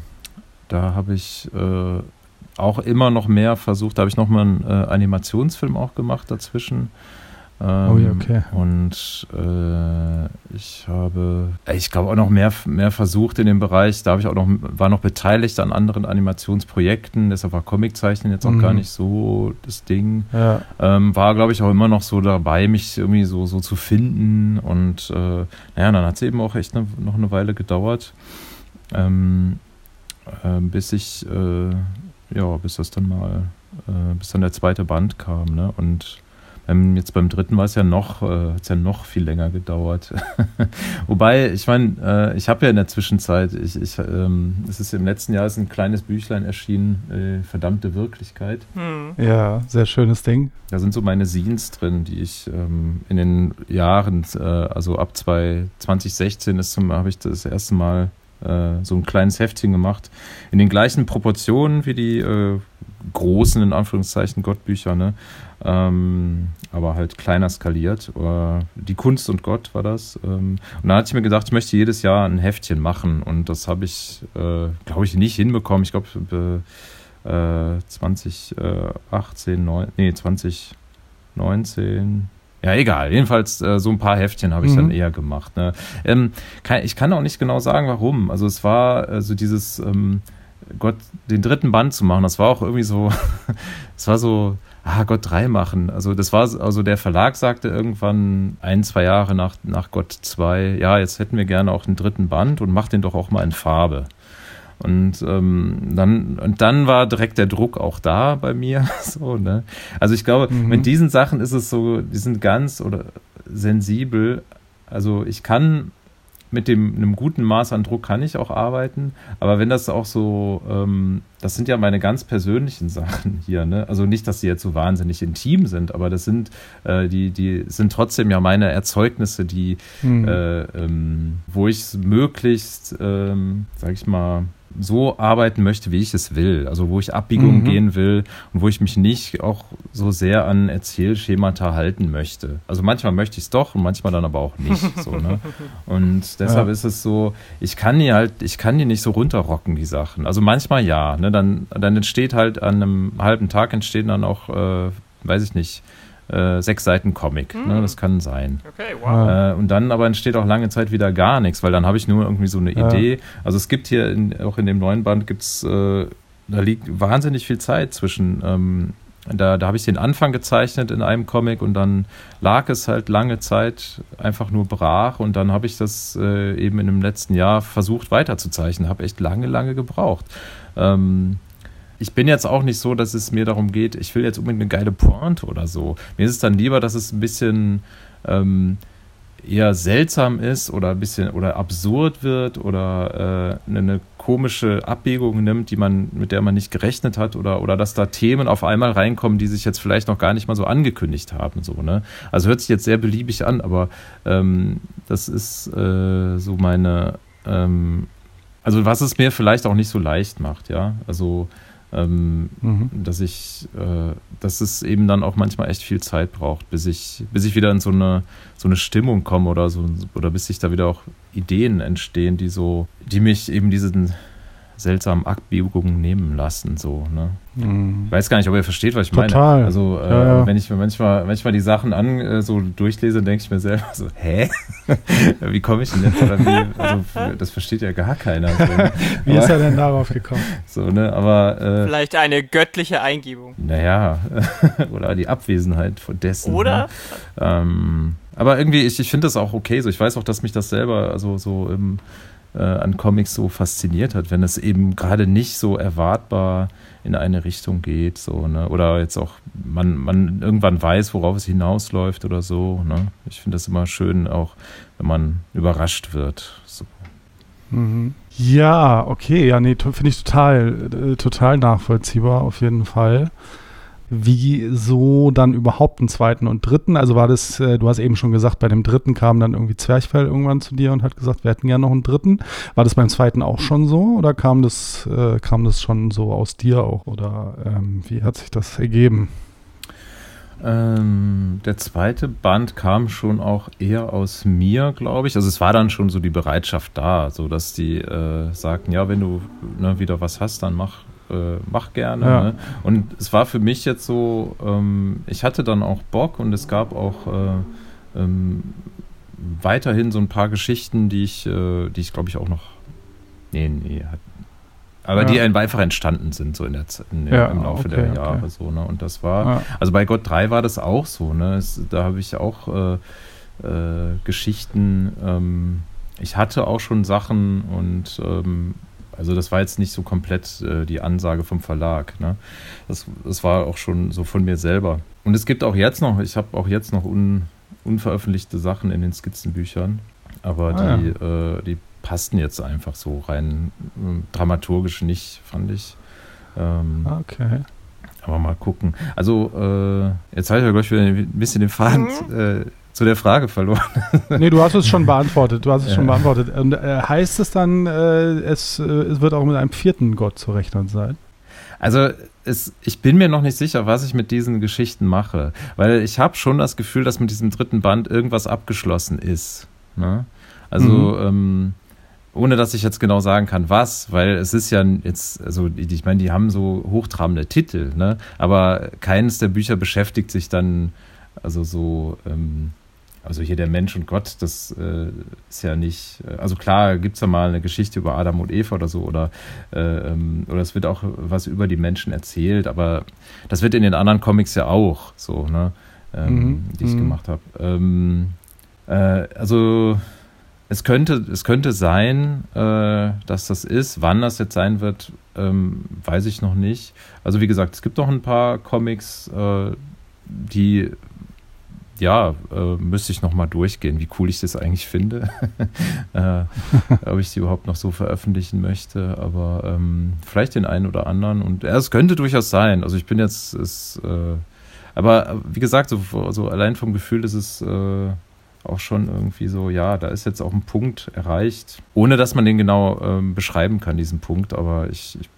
da habe ich äh, auch immer noch mehr versucht, da habe ich nochmal einen äh, Animationsfilm auch gemacht dazwischen. Ähm, oh ja, okay. Und äh, ich habe, ich glaube auch noch mehr, mehr versucht in dem Bereich. Da habe ich auch noch, war noch beteiligt an anderen Animationsprojekten. Deshalb war Comiczeichnen jetzt auch mhm. gar nicht so das Ding. Ja. Ähm, war, glaube ich, auch immer noch so dabei, mich irgendwie so, so zu finden. Und äh, naja, dann hat es eben auch echt ne, noch eine Weile gedauert, ähm, äh, bis ich, äh, ja, bis das dann mal, äh, bis dann der zweite Band kam. Ne? Und ähm, jetzt beim dritten war es ja noch, äh, hat's ja noch viel länger gedauert. Wobei, ich meine, äh, ich habe ja in der Zwischenzeit, ich, ich, ähm, es ist im letzten Jahr ist ein kleines Büchlein erschienen, äh, Verdammte Wirklichkeit. Hm. Ja, sehr schönes Ding. Da sind so meine Scenes drin, die ich ähm, in den Jahren, äh, also ab 2016 habe ich das erste Mal äh, so ein kleines Heftchen gemacht. In den gleichen Proportionen wie die äh, großen, in Anführungszeichen, Gottbücher, ne? Ähm, aber halt kleiner skaliert. Die Kunst und Gott war das. Ähm, und da hatte ich mir gedacht, ich möchte jedes Jahr ein Heftchen machen. Und das habe ich, äh, glaube ich, nicht hinbekommen. Ich glaube, äh, 2018, 9, nee, 2019. Ja, egal. Jedenfalls äh, so ein paar Heftchen habe ich mhm. dann eher gemacht. Ne? Ähm, kann, ich kann auch nicht genau sagen, warum. Also es war also dieses ähm, Gott, den dritten Band zu machen, das war auch irgendwie so, es war so, ah, Gott 3 machen. Also das war, also der Verlag sagte irgendwann ein, zwei Jahre nach, nach Gott 2, ja, jetzt hätten wir gerne auch einen dritten Band und mach den doch auch mal in Farbe. Und ähm, dann und dann war direkt der Druck auch da bei mir. so, ne? Also ich glaube, mhm. mit diesen Sachen ist es so, die sind ganz oder sensibel. Also ich kann mit dem einem guten Maß an Druck kann ich auch arbeiten, aber wenn das auch so, ähm, das sind ja meine ganz persönlichen Sachen hier, ne? Also nicht, dass sie jetzt so wahnsinnig intim sind, aber das sind äh, die, die sind trotzdem ja meine Erzeugnisse, die, mhm. äh, ähm, wo ich möglichst, ähm, sag ich mal, so arbeiten möchte, wie ich es will. Also wo ich Abbiegungen Mhm. gehen will und wo ich mich nicht auch so sehr an Erzählschemata halten möchte. Also manchmal möchte ich es doch und manchmal dann aber auch nicht. so, ne? Und deshalb Ja. ist es so, ich kann die halt, ich kann die nicht so runterrocken, die Sachen. Also manchmal ja. Ne? Dann, dann entsteht halt an einem halben Tag entstehen dann auch, äh, weiß ich nicht, äh, sechs Seiten Comic. Ne? Hm. Das kann sein. Okay, wow. Äh, und dann aber entsteht auch lange Zeit wieder gar nichts, weil dann habe ich nur irgendwie so eine Ja. Idee. Also es gibt hier in, auch in dem neuen Band gibt's, äh, da liegt wahnsinnig viel Zeit zwischen. Ähm, da da habe ich den Anfang gezeichnet in einem Comic und dann lag es halt lange Zeit einfach nur brach und dann habe ich das äh, eben in dem letzten Jahr versucht weiterzuzeichnen. Habe echt lange, lange gebraucht. Ähm, ich bin jetzt auch nicht so, dass es mir darum geht, ich will jetzt unbedingt eine geile Pointe oder so. Mir ist es dann lieber, dass es ein bisschen ähm, eher seltsam ist oder ein bisschen oder absurd wird oder äh, eine, komische Abbiegung nimmt, die man, mit der man nicht gerechnet hat, oder, oder dass da Themen auf einmal reinkommen, die sich jetzt vielleicht noch gar nicht mal so angekündigt haben. So, ne? Also hört sich jetzt sehr beliebig an, aber ähm, das ist äh, so meine, ähm, also was es mir vielleicht auch nicht so leicht macht, ja. Also ähm, Mhm. dass ich, äh, dass es eben dann auch manchmal echt viel Zeit braucht, bis ich, bis ich wieder in so eine, so eine Stimmung komme oder so, oder bis sich da wieder auch Ideen entstehen, die so, die mich eben diesen seltsamen Abbiegungen nehmen lassen, so, ne? Mhm. Ich weiß gar nicht, ob ihr versteht, was ich Total. meine. Also, äh, Ja, ja. wenn ich mir manchmal, manchmal die Sachen an äh, so durchlese, denke ich mir selber so, hä? wie komme ich denn jetzt? Oder wie, also, das versteht ja gar keiner. So, ne? Wie ist Aber- er denn darauf gekommen? so, ne? Aber äh, Vielleicht eine göttliche Eingebung. naja, oder die Abwesenheit von dessen. Oder? Ne? Ähm, aber irgendwie, ich, ich finde das auch okay. So, ich weiß auch, dass mich das selber also so im, äh, an Comics so fasziniert hat, wenn es eben gerade nicht so erwartbar in eine Richtung geht, so, ne? Oder jetzt auch man, man irgendwann weiß, worauf es hinausläuft oder so. Ne? Ich finde das immer schön, auch wenn man überrascht wird. So. Mhm. Ja, okay, ja, nee, finde ich total, äh, total nachvollziehbar, auf jeden Fall. Wieso dann überhaupt einen zweiten und dritten? Also war das, äh, du hast eben schon gesagt, bei dem dritten kam dann irgendwie Zwerchfell irgendwann zu dir und hat gesagt, wir hätten gerne noch einen dritten. War das beim zweiten auch schon so oder kam das, äh, kam das schon so aus dir auch? Oder ähm, wie hat sich das ergeben? Ähm, der zweite Band kam schon auch eher aus mir, glaube ich. Also es war dann schon so die Bereitschaft da, so dass die äh, sagten, ja, wenn du ne, wieder was hast, dann mach, äh, mach gerne. Ja. Ne? Und es war für mich jetzt so, ähm, ich hatte dann auch Bock und es gab auch äh, ähm, weiterhin so ein paar Geschichten, die ich, äh, die ich glaube ich auch noch, nee, nee, hat, aber Ja. die einfach entstanden sind so in der Zeit, in, Ja, im Laufe okay, der okay. Jahre so, ne? Und das war, also bei Gott 3 war das auch so, ne? Es, da habe ich auch äh, äh, Geschichten, ähm, ich hatte auch schon Sachen und ähm, also das war jetzt nicht so komplett äh, die Ansage vom Verlag, ne? Das, das war auch schon so von mir selber. Und es gibt auch jetzt noch, ich habe auch jetzt noch un, unveröffentlichte Sachen in den Skizzenbüchern, aber Ah, die, äh, die passten jetzt einfach so rein ähm, dramaturgisch nicht, fand ich. Ähm, Okay. aber mal gucken. Also, äh, jetzt habe ich ja gleich wieder ein bisschen den Faden äh, zu der Frage verloren. Nee, du hast es schon beantwortet. Du hast es Ja. schon beantwortet. Und äh, heißt es dann, äh, es, äh, es wird auch mit einem vierten Gott zu rechnen sein? Also, es, ich bin mir noch nicht sicher, was ich mit diesen Geschichten mache. Weil ich habe schon das Gefühl, dass mit diesem dritten Band irgendwas abgeschlossen ist. Ne? Also, Mhm. ähm, ohne dass ich jetzt genau sagen kann, was, weil es ist ja jetzt, also ich meine, die haben so hochtrabende Titel, ne? aber keines der Bücher beschäftigt sich dann, also so, ähm, also hier der Mensch und Gott, das äh, ist ja nicht, äh, also klar gibt es ja mal eine Geschichte über Adam und Eva oder so, oder, äh, ähm, oder es wird auch was über die Menschen erzählt, aber das wird in den anderen Comics ja auch so, ne? Ähm, Mhm, die ich mhm. gemacht habe. Ähm, äh, also es könnte, es könnte sein, äh, dass das ist. Wann das jetzt sein wird, ähm, weiß ich noch nicht. Also wie gesagt, es gibt noch ein paar Comics, äh, die ja, äh, müsste ich noch mal durchgehen, wie cool ich das eigentlich finde. äh, ob ich die überhaupt noch so veröffentlichen möchte, aber ähm, vielleicht den einen oder anderen. Und ja, es könnte durchaus sein. Also ich bin jetzt, ist, äh, aber äh, wie gesagt, so, so allein vom Gefühl ist es äh, auch schon irgendwie so, ja, da ist jetzt auch ein Punkt erreicht, ohne dass man den genau ähm, beschreiben kann, diesen Punkt, aber ich, ich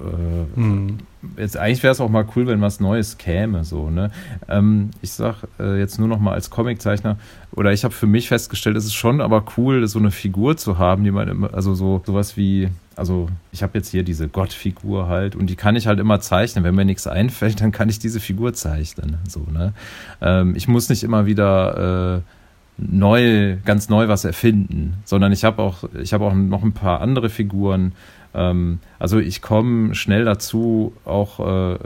äh, mhm. jetzt eigentlich wäre es auch mal cool, wenn was Neues käme, so, ne? Ähm, ich sag äh, jetzt nur noch mal als Comiczeichner, oder ich habe für mich festgestellt, es ist schon aber cool, so eine Figur zu haben, die man immer, also so sowas wie, also ich habe jetzt hier diese Gottfigur halt und die kann ich halt immer zeichnen. Wenn mir nichts einfällt, dann kann ich diese Figur zeichnen, so, ne? Ähm, ich muss nicht immer wieder äh, neu, ganz neu was erfinden, sondern ich habe auch, ich habe auch noch ein paar andere Figuren. Ähm, also ich komme schnell dazu, auch äh,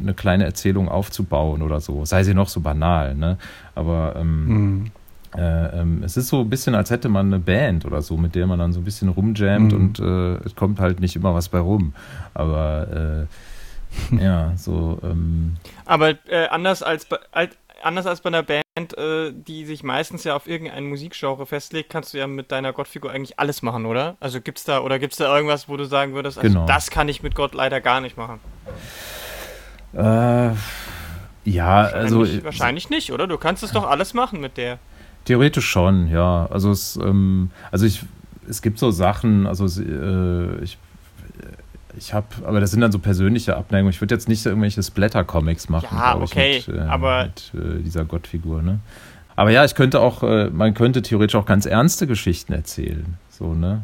eine kleine Erzählung aufzubauen oder so, sei sie noch so banal, ne? Aber ähm, mhm. äh, ähm, es ist so ein bisschen, als hätte man eine Band oder so, mit der man dann so ein bisschen rumjammt mhm. und äh, es kommt halt nicht immer was bei rum. Aber äh, ja, so. Ähm, Aber äh, anders als, als anders als bei einer Band, äh, die sich meistens ja auf irgendein Musikgenre festlegt, kannst du ja mit deiner Gottfigur eigentlich alles machen, oder? Also gibt's da oder gibt's da irgendwas, wo du sagen würdest, also genau. das kann ich mit Gott leider gar nicht machen? Äh, ja, also wahrscheinlich, wahrscheinlich nicht, oder? Du kannst es doch alles machen mit der. Theoretisch schon, ja. Also es, ähm, also ich, es gibt so Sachen, also äh, ich ich habe, aber das sind dann so persönliche Abneigungen. Ich würde jetzt nicht so irgendwelche Splatter-Comics machen, ja, okay, ich, mit, äh, aber mit äh, dieser Gottfigur, ne? Aber ja, ich könnte auch, äh, man könnte theoretisch auch ganz ernste Geschichten erzählen, so, ne?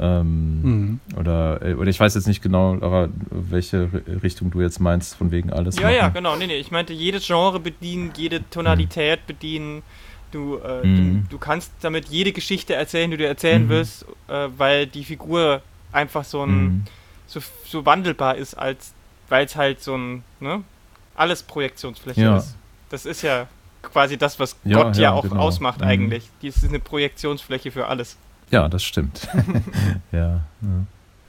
Ähm, mhm. oder, äh, oder ich weiß jetzt nicht genau, Lara, welche Richtung du jetzt meinst, von wegen alles. Ja, machen. ja, genau. Nee, nee, ich meinte, jedes Genre bedienen, jede Tonalität mhm. bedienen. Du, äh, mhm. du, du, kannst damit jede Geschichte erzählen, die du erzählen mhm. willst, äh, weil die Figur einfach so ein mhm so, so wandelbar ist, als weil es halt so ein, ne, alles Projektionsfläche ja. ist. Das ist ja quasi das, was ja, Gott ja, ja auch genau. ausmacht mhm. eigentlich. Die ist eine Projektionsfläche für alles. Ja, das stimmt. ja, ja.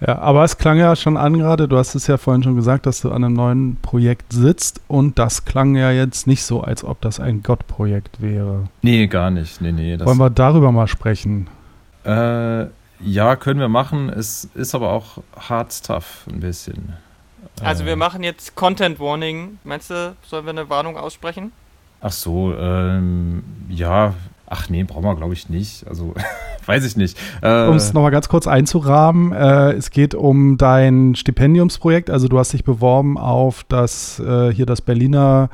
Ja, aber es klang ja schon an gerade, du hast es ja vorhin schon gesagt, dass du an einem neuen Projekt sitzt und das klang ja jetzt nicht so, als ob das ein Gott-Projekt wäre. Nee, gar nicht. Nee, nee, Wollen wir darüber mal sprechen? Äh, ja, können wir machen. Es ist aber auch hard stuff ein bisschen. Also wir äh. machen jetzt Content Warning. Meinst du, sollen wir eine Warnung aussprechen? Ach so, ähm, ja, Ach nee, brauchen wir glaube ich nicht. Also weiß ich nicht. Äh, um es nochmal ganz kurz einzurahmen, äh, es geht um dein Stipendiumsprojekt. Also du hast dich beworben auf das äh, hier das Berliner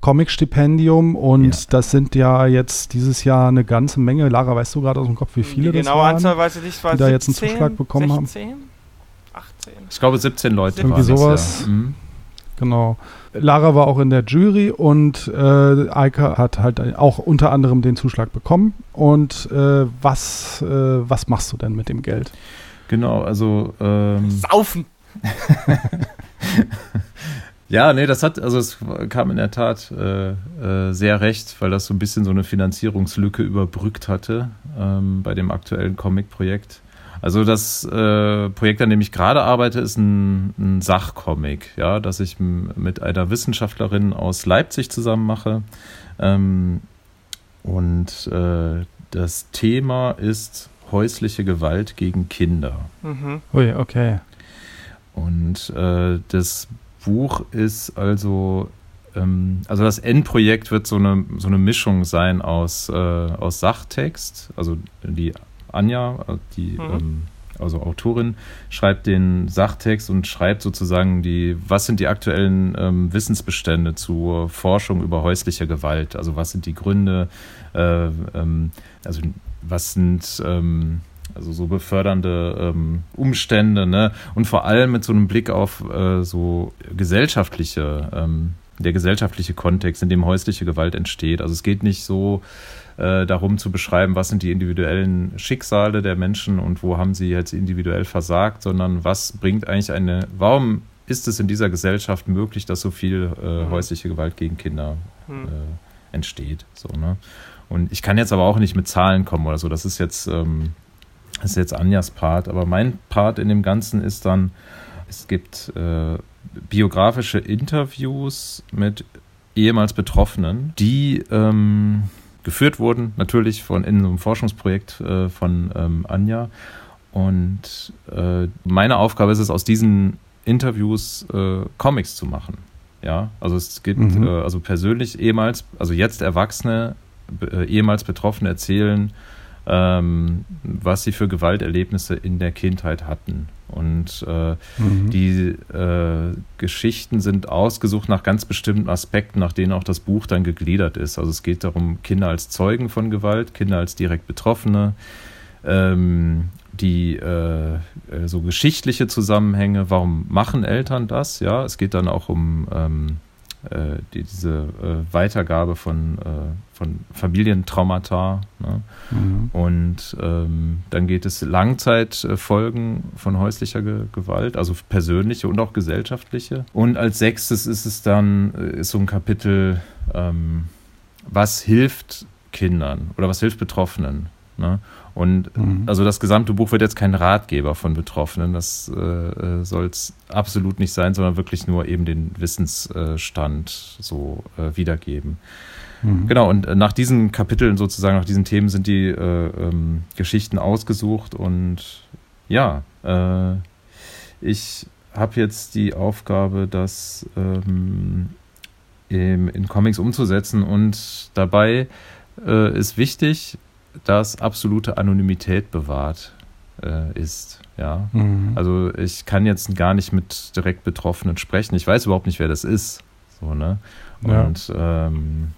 Comic-Stipendium und ja. das sind ja jetzt dieses Jahr eine ganze Menge. Lara, weißt du gerade aus dem Kopf, wie viele Die das genaue waren? Anzahl weiß ich nicht, war die 17, da jetzt einen Zuschlag bekommen 16? haben? 18? Ich glaube 17 Leute. Irgendwie sowas. Ja. Mhm. Genau. Lara war auch in der Jury und äh, Eike hat halt auch unter anderem den Zuschlag bekommen. Und äh, was, äh, was machst du denn mit dem Geld? Genau, also ähm, Saufen! ja, nee, das hat, also es kam in der Tat äh, äh, sehr recht, weil das so ein bisschen so eine Finanzierungslücke überbrückt hatte ähm, bei dem aktuellen Comic-Projekt. Also das äh, Projekt, an dem ich gerade arbeite, ist ein, ein Sachcomic, ja, das ich mit einer Wissenschaftlerin aus Leipzig zusammen mache. Ähm, und äh, das Thema ist häusliche Gewalt gegen Kinder. Mhm. Ui, okay. Und äh, das Buch ist also, ähm, also das Endprojekt wird so eine, so eine Mischung sein aus, äh, aus Sachtext, also die Anja, die mhm. ähm, also Autorin, schreibt den Sachtext und schreibt sozusagen die, was sind die aktuellen ähm, Wissensbestände zur Forschung über häusliche Gewalt? Also was sind die Gründe, äh, ähm, also was sind ähm, also so befördernde ähm, Umstände, ne? Und vor allem mit so einem Blick auf äh, so gesellschaftliche, ähm, der gesellschaftliche Kontext, in dem häusliche Gewalt entsteht. Also es geht nicht so äh, darum zu beschreiben, was sind die individuellen Schicksale der Menschen und wo haben sie jetzt individuell versagt, sondern was bringt eigentlich eine, warum ist es in dieser Gesellschaft möglich, dass so viel äh, mhm. häusliche Gewalt gegen Kinder mhm. äh, entsteht. So, ne? Und ich kann jetzt aber auch nicht mit Zahlen kommen oder so. Das ist jetzt, ähm, das ist jetzt Anjas Part. Aber mein Part in dem Ganzen ist dann, es gibt äh, biografische Interviews mit ehemals Betroffenen, die ähm, geführt wurden, natürlich von in einem Forschungsprojekt äh, von ähm, Anja. Und äh, meine Aufgabe ist es, aus diesen Interviews äh, Comics zu machen. Ja, also es gibt mhm. Äh, also persönlich ehemals, also jetzt Erwachsene äh, ehemals Betroffene erzählen, ähm, was sie für Gewalterlebnisse in der Kindheit hatten. Und äh, mhm. die äh, Geschichten sind ausgesucht nach ganz bestimmten Aspekten, nach denen auch das Buch dann gegliedert ist. Also es geht darum, Kinder als Zeugen von Gewalt, Kinder als direkt Betroffene, ähm, die äh, äh so geschichtliche Zusammenhänge, warum machen Eltern das? Ja, es geht dann auch um ähm, äh, die, diese äh, Weitergabe von, äh, von Familientraumata. Ne? Mhm. Und ähm, dann geht es Langzeitfolgen von häuslicher Ge Gewalt, also persönliche und auch gesellschaftliche. Und als sechstes ist es dann äh, ist so ein Kapitel, ähm, was hilft Kindern oder was hilft Betroffenen. Ne? Und mhm. also das gesamte Buch wird jetzt kein Ratgeber von Betroffenen, das äh, äh soll es absolut nicht sein, sondern wirklich nur eben den Wissensstand so äh, wiedergeben. Mhm. Genau, und äh, nach diesen Kapiteln sozusagen, nach diesen Themen sind die äh, ähm, Geschichten ausgesucht und ja, äh, ich habe jetzt die Aufgabe, das ähm, in, in Comics umzusetzen und dabei ist wichtig, dass absolute Anonymität bewahrt äh, ist. Ja, mhm. also ich kann jetzt gar nicht mit direkt Betroffenen sprechen. Ich weiß überhaupt nicht, wer das ist. So ne. Und ja. ähm,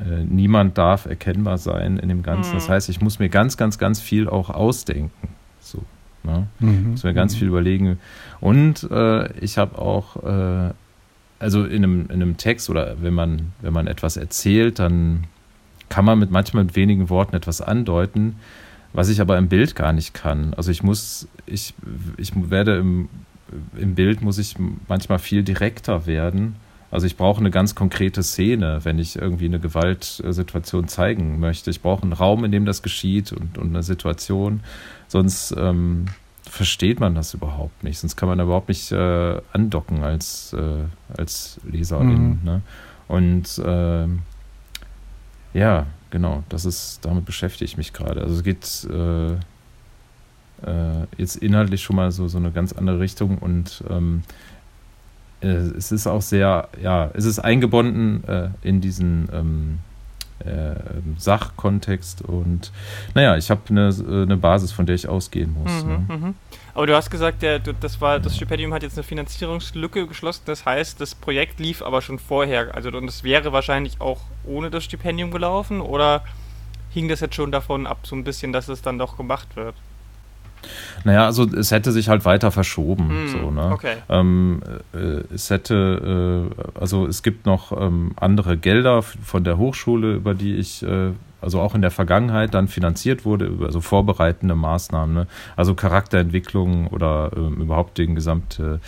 äh, niemand darf erkennbar sein in dem Ganzen. Mhm. Das heißt, ich muss mir ganz, ganz, ganz viel auch ausdenken. So. Ne? Mhm. Muss mir ganz mhm. viel überlegen. Und äh, ich habe auch äh, also in einem, in einem Text oder wenn man, wenn man etwas erzählt, dann kann man mit manchmal mit wenigen Worten etwas andeuten, was ich aber im Bild gar nicht kann. Also ich muss, ich, ich werde im, im Bild muss ich manchmal viel direkter werden. Also ich brauche eine ganz konkrete Szene, wenn ich irgendwie eine Gewaltsituation zeigen möchte. Ich brauche einen Raum, in dem das geschieht und, und eine Situation. Sonst ähm, versteht man das überhaupt nicht. Sonst kann man überhaupt nicht äh, andocken als, äh, als Leserin. Mhm. Ne? Und äh, ja, genau, das ist, damit beschäftige ich mich gerade. Also es geht äh, äh, jetzt inhaltlich schon mal so, so eine ganz andere Richtung und ähm, äh, es ist auch sehr, ja, es ist eingebunden äh, in diesen ähm, äh, Sachkontext und naja, ich habe eine, eine Basis, von der ich ausgehen muss. Mhm, ne? Aber du hast gesagt, der, das, war, das Stipendium hat jetzt eine Finanzierungslücke geschlossen. Das heißt, das Projekt lief aber schon vorher. Also und es wäre wahrscheinlich auch ohne das Stipendium gelaufen oder hing das jetzt schon davon ab, so ein bisschen, dass es dann doch gemacht wird? Naja, also es hätte sich halt weiter verschoben. Hm, so, ne? okay. Ähm, äh, es hätte, äh, also es gibt noch ähm, andere Gelder von der Hochschule, über die ich äh, also auch in der Vergangenheit dann finanziert wurde, über so vorbereitende Maßnahmen, ne? also Charakterentwicklung oder ähm, überhaupt den gesamte,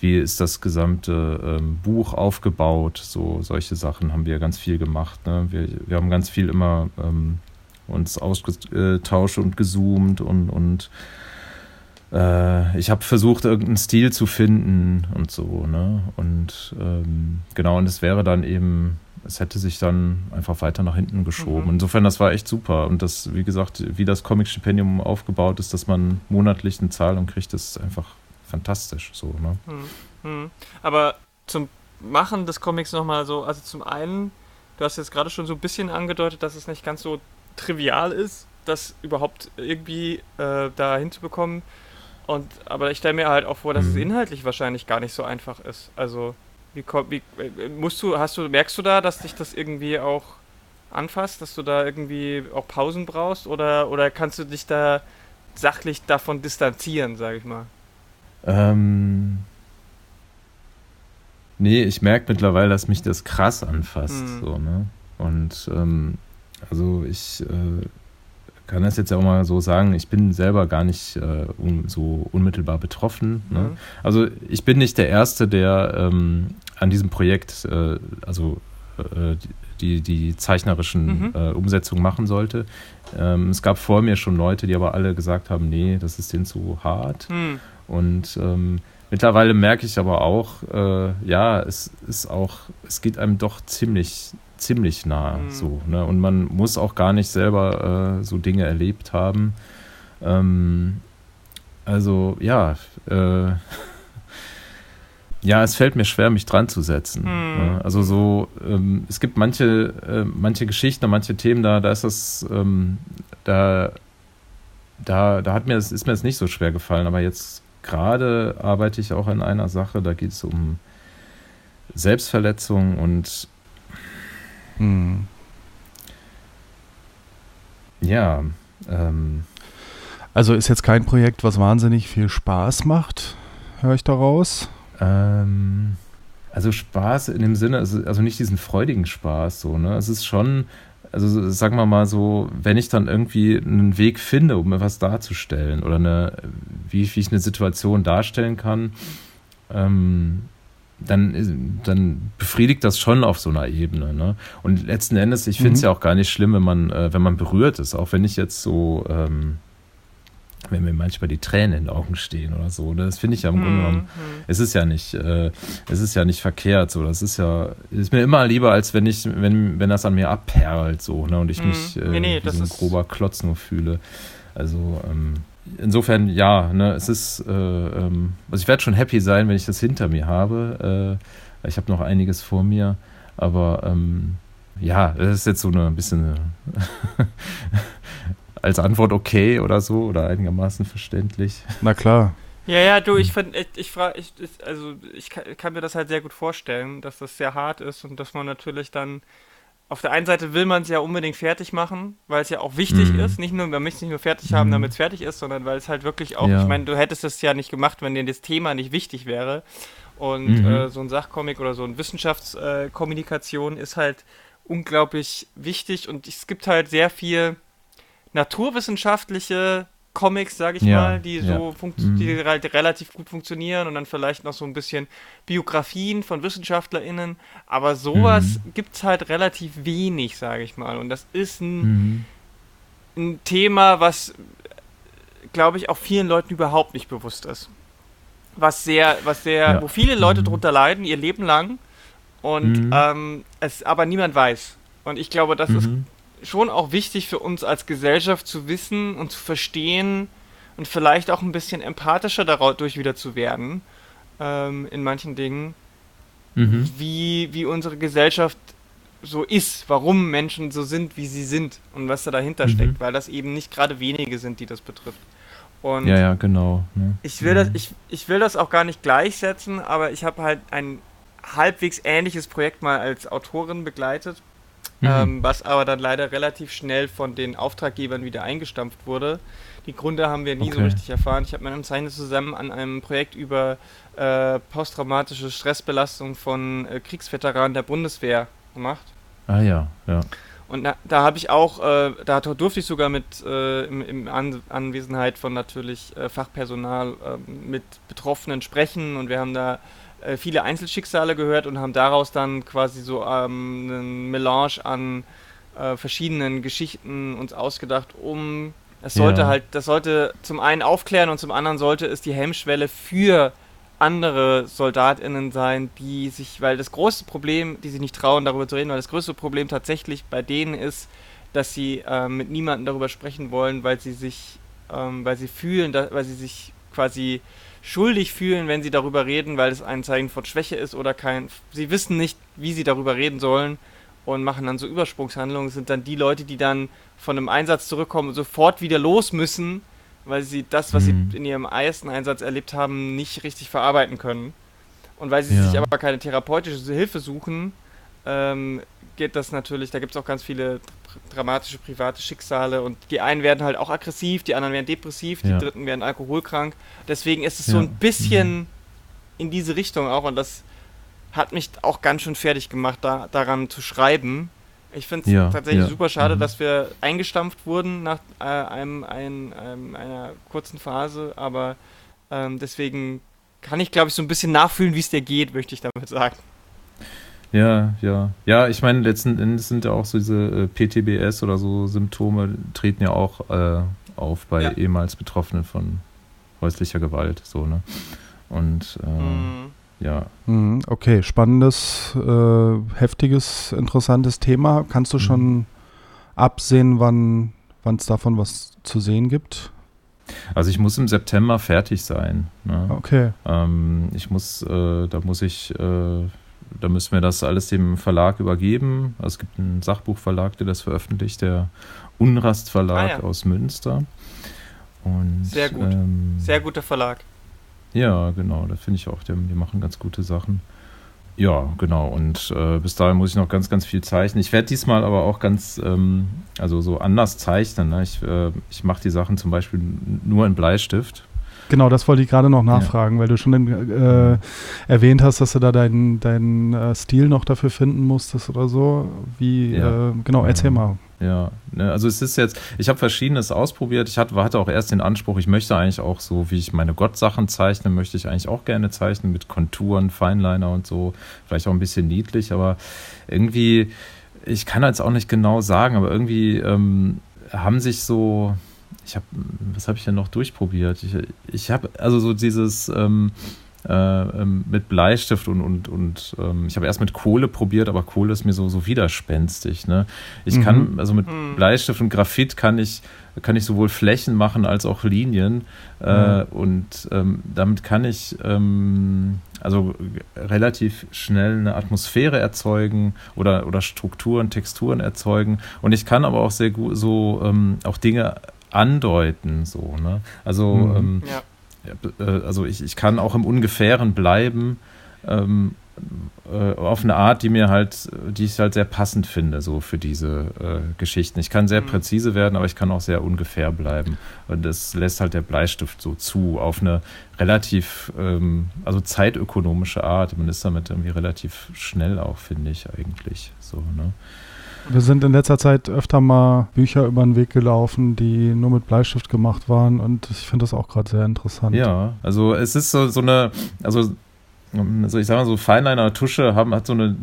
wie ist das gesamte ähm, Buch aufgebaut, so solche Sachen haben wir ganz viel gemacht. Ne? Wir, wir haben ganz viel immer ähm, uns ausgetauscht und gezoomt und, und äh, ich habe versucht, irgendeinen Stil zu finden und so, ne? Und ähm, genau, und es wäre dann eben es hätte sich dann einfach weiter nach hinten geschoben. Mhm. Insofern, das war echt super. Und das, wie gesagt, wie das Comic-Stipendium aufgebaut ist, dass man monatlich eine Zahlung kriegt, ist einfach fantastisch. So, ne? Mhm. Mhm. Aber zum Machen des Comics nochmal so, also zum einen, du hast jetzt gerade schon so ein bisschen angedeutet, dass es nicht ganz so trivial ist, das überhaupt irgendwie äh, da hinzubekommen. Und, aber ich stelle mir halt auch vor, dass es mhm. inhaltlich wahrscheinlich gar nicht so einfach ist. Also wie, wie, äh, musst du, hast du, merkst du da, dass dich das irgendwie auch anfasst, dass du da irgendwie auch Pausen brauchst oder, oder kannst du dich da sachlich davon distanzieren, sage ich mal? Ähm, nee, ich merke mittlerweile, dass mich das krass anfasst. Mhm. So, ne? Und ähm, also ich äh, kann das jetzt auch mal so sagen, ich bin selber gar nicht äh, un so unmittelbar betroffen. Ne? Mhm. Also ich bin nicht der Erste, der ähm, an diesem Projekt, äh, also äh, die, die zeichnerischen mhm. äh, Umsetzungen machen sollte. Ähm, es gab vor mir schon Leute, die aber alle gesagt haben, nee, das ist denen zu hart. Mhm. Und ähm, mittlerweile merke ich aber auch, äh, ja, es ist auch, es geht einem doch ziemlich, ziemlich nah mhm. so. Ne? Und man muss auch gar nicht selber äh, so Dinge erlebt haben. Ähm, also ja, äh, ja, es fällt mir schwer, mich dran zu setzen. Hm. Also so, ähm, es gibt manche, äh, manche Geschichten manche Themen, da, da ist das, ähm, da, da, da hat mir das, ist mir das nicht so schwer gefallen. Aber jetzt gerade arbeite ich auch an einer Sache, da geht es um Selbstverletzung und Hm. ja, ähm, Also ist jetzt kein Projekt, was wahnsinnig viel Spaß macht, höre ich daraus. Ähm, also Spaß in dem Sinne, also, also nicht diesen freudigen Spaß, so, ne? Es ist schon, also sagen wir mal so, wenn ich dann irgendwie einen Weg finde, um etwas darzustellen oder eine, wie, wie ich eine Situation darstellen kann, ähm, dann, dann befriedigt das schon auf so einer Ebene. Ne? Und letzten Endes, ich finde es Mhm. ja auch gar nicht schlimm, wenn man, äh, wenn man berührt ist, auch wenn ich jetzt so, ähm, wenn mir manchmal die Tränen in den Augen stehen oder so. ne? Das finde ich ja im Grunde genommen Hm, es ist ja nicht, äh, es ist ja nicht verkehrt. So, das ist ja, ist mir immer lieber, als wenn ich, wenn, wenn das an mir abperlt, so, ne, und ich Mhm. mich äh, Nee, nee, wie so ein grober Klotz nur fühle. Also ähm, insofern, ja, ne, es ist, äh, ähm, also ich werde schon happy sein, wenn ich das hinter mir habe. Äh, ich habe noch einiges vor mir, aber ähm, ja, das ist jetzt so eine ein bisschen äh, als Antwort okay oder so oder einigermaßen verständlich. Na klar. Ja, ja, du, ich finde, ich, ich frage, ich, ich, also ich kann, kann mir das halt sehr gut vorstellen, dass das sehr hart ist und dass man natürlich dann auf der einen Seite will man es ja unbedingt fertig machen, weil es ja auch wichtig Mhm. ist. Nicht nur, man möchte es nicht nur fertig haben, Mhm. damit es fertig ist, sondern weil es halt wirklich auch, Ja. ich meine, du hättest es ja nicht gemacht, wenn dir das Thema nicht wichtig wäre. Und Mhm. äh, so ein Sachcomic oder so eine Wissenschaftskommunikation äh, ist halt unglaublich wichtig und es gibt halt sehr viel naturwissenschaftliche Comics, sage ich Ja, mal, die ja. so die halt relativ gut funktionieren und dann vielleicht noch so ein bisschen Biografien von WissenschaftlerInnen. Aber sowas Mhm. gibt's halt relativ wenig, sage ich mal. Und das ist ein, Mhm. ein Thema, was, glaube ich, auch vielen Leuten überhaupt nicht bewusst ist. Was sehr, was sehr, Ja. wo viele Leute Mhm. drunter leiden, ihr Leben lang. Und Mhm. ähm, es aber niemand weiß. Und ich glaube, das ist Mhm. Schon auch wichtig für uns als Gesellschaft zu wissen und zu verstehen und vielleicht auch ein bisschen empathischer dadurch wieder zu werden ähm, in manchen Dingen, Mhm. wie, wie unsere Gesellschaft so ist, warum Menschen so sind, wie sie sind und was da dahinter Mhm. steckt, weil das eben nicht gerade wenige sind, die das betrifft. Und Ja, ja, genau. Ne? ich will, das, Mhm. ich, ich will das auch gar nicht gleichsetzen, aber ich habe halt ein halbwegs ähnliches Projekt mal als Autorin begleitet, Mhm. ähm, was aber dann leider relativ schnell von den Auftraggebern wieder eingestampft wurde. Die Gründe haben wir nie so Okay. richtig erfahren. Ich habe mit einem Zeichner zusammen an einem Projekt über äh, posttraumatische Stressbelastung von äh, Kriegsveteranen der Bundeswehr gemacht. Ah ja, ja. Und na, da habe ich auch, äh, da durfte ich sogar mit äh, im, im An Anwesenheit von natürlich äh, Fachpersonal ähm, mit Betroffenen sprechen und wir haben da äh, viele Einzelschicksale gehört und haben daraus dann quasi so ähm, einen Melange an äh, verschiedenen Geschichten uns ausgedacht, um es sollte Ja. halt, das sollte zum einen aufklären und zum anderen sollte es die Hemmschwelle für andere SoldatInnen sein, die sich, weil das große Problem, die sich nicht trauen, darüber zu reden, weil das größte Problem tatsächlich bei denen ist, dass sie ähm, mit niemandem darüber sprechen wollen, weil sie sich, ähm, weil sie fühlen, da, weil sie sich quasi schuldig fühlen, wenn sie darüber reden, weil es ein Zeichen von Schwäche ist oder kein. Sie wissen nicht, wie sie darüber reden sollen und machen dann so Übersprungshandlungen. Das sind dann die Leute, die dann von einem Einsatz zurückkommen und sofort wieder los müssen, weil sie das, was Mhm. sie in ihrem ersten Einsatz erlebt haben, nicht richtig verarbeiten können. Und weil sie Ja. sich aber keine therapeutische Hilfe suchen, ähm, geht das natürlich, da gibt es auch ganz viele dr- dramatische private Schicksale und die einen werden halt auch aggressiv, die anderen werden depressiv, die Ja. dritten werden alkoholkrank. Deswegen ist es so Ja. ein bisschen in diese Richtung auch und das hat mich auch ganz schön fertig gemacht, da, daran zu schreiben. Ich finde es Ja, tatsächlich super schade, Mhm. dass wir eingestampft wurden nach äh, einem, ein, einem, einer kurzen Phase, aber ähm, deswegen kann ich, glaube ich, so ein bisschen nachfühlen, wie es dir geht, möchte ich damit sagen. Ja, ja. Ja, ich meine, letzten Endes sind ja auch so diese äh, PTBS oder so Symptome treten ja auch äh, auf bei Ja. ehemals Betroffenen von häuslicher Gewalt, so, ne? Und äh, Mhm. ja. Mhm, Okay, spannendes, äh, heftiges, interessantes Thema. Kannst du Mhm. schon absehen, wann es davon was zu sehen gibt? Also ich muss im September fertig sein. Ne? Okay. Ähm, ich muss, äh, da muss ich, äh, da müssen wir das alles dem Verlag übergeben. Also es gibt einen Sachbuchverlag, der das veröffentlicht, der Unrast Verlag Ah, ja. aus Münster. Und, Sehr gut. Ähm, Sehr guter Verlag. Ja, genau, da finde ich auch, die, die machen ganz gute Sachen. Ja, genau. Und äh, bis dahin muss ich noch ganz, ganz viel zeichnen. Ich werde diesmal aber auch ganz, ähm, also so anders zeichnen. Ne? Ich, äh, ich mache die Sachen zum Beispiel nur in Bleistift. Genau, das wollte ich gerade noch nachfragen, weil du schon äh, erwähnt hast, dass du da deinen deinen, äh, Stil noch dafür finden musstest oder so. Wie, Ja. äh, genau, erzähl Ja. mal. Ja, ne, also es ist jetzt, ich habe verschiedenes ausprobiert. Ich hatte, hatte auch erst den Anspruch, ich möchte eigentlich auch so, wie ich meine Gottsachen zeichne, möchte ich eigentlich auch gerne zeichnen mit Konturen, Feinliner und so. Vielleicht auch ein bisschen niedlich, aber irgendwie, ich kann jetzt auch nicht genau sagen, aber irgendwie ähm, haben sich so, ich habe, was habe ich denn noch durchprobiert? Ich, ich habe also so dieses ähm, äh, ähm, mit Bleistift und und und ähm, ich habe erst mit Kohle probiert, aber Kohle ist mir so so widerspenstig. Ne? Ich Mhm. kann also mit Hm. Bleistift und Graphit kann ich kann ich sowohl Flächen machen als auch Linien äh, Mhm. und ähm, damit kann ich ähm, also relativ schnell eine Atmosphäre erzeugen oder oder Strukturen, Texturen erzeugen und ich kann aber auch sehr gut so ähm, auch Dinge andeuten so ne also Mhm. ähm, Ja. äh, also ich, ich kann auch im Ungefähren bleiben, ähm, äh, auf eine Art, die mir halt, die ich halt sehr passend finde, so für diese äh, Geschichten. Ich kann sehr Mhm. präzise werden, aber ich kann auch sehr ungefähr bleiben. Und das lässt halt der Bleistift so zu, auf eine relativ, ähm, also zeitökonomische Art. Man ist damit irgendwie relativ schnell auch, finde ich eigentlich. So, ne? Wir sind in letzter Zeit öfter mal Bücher über den Weg gelaufen, die nur mit Bleistift gemacht waren und ich finde das auch gerade sehr interessant. Ja, also es ist so, so eine, also, also ich sag mal so, Feinliner Tusche haben, hat so eine,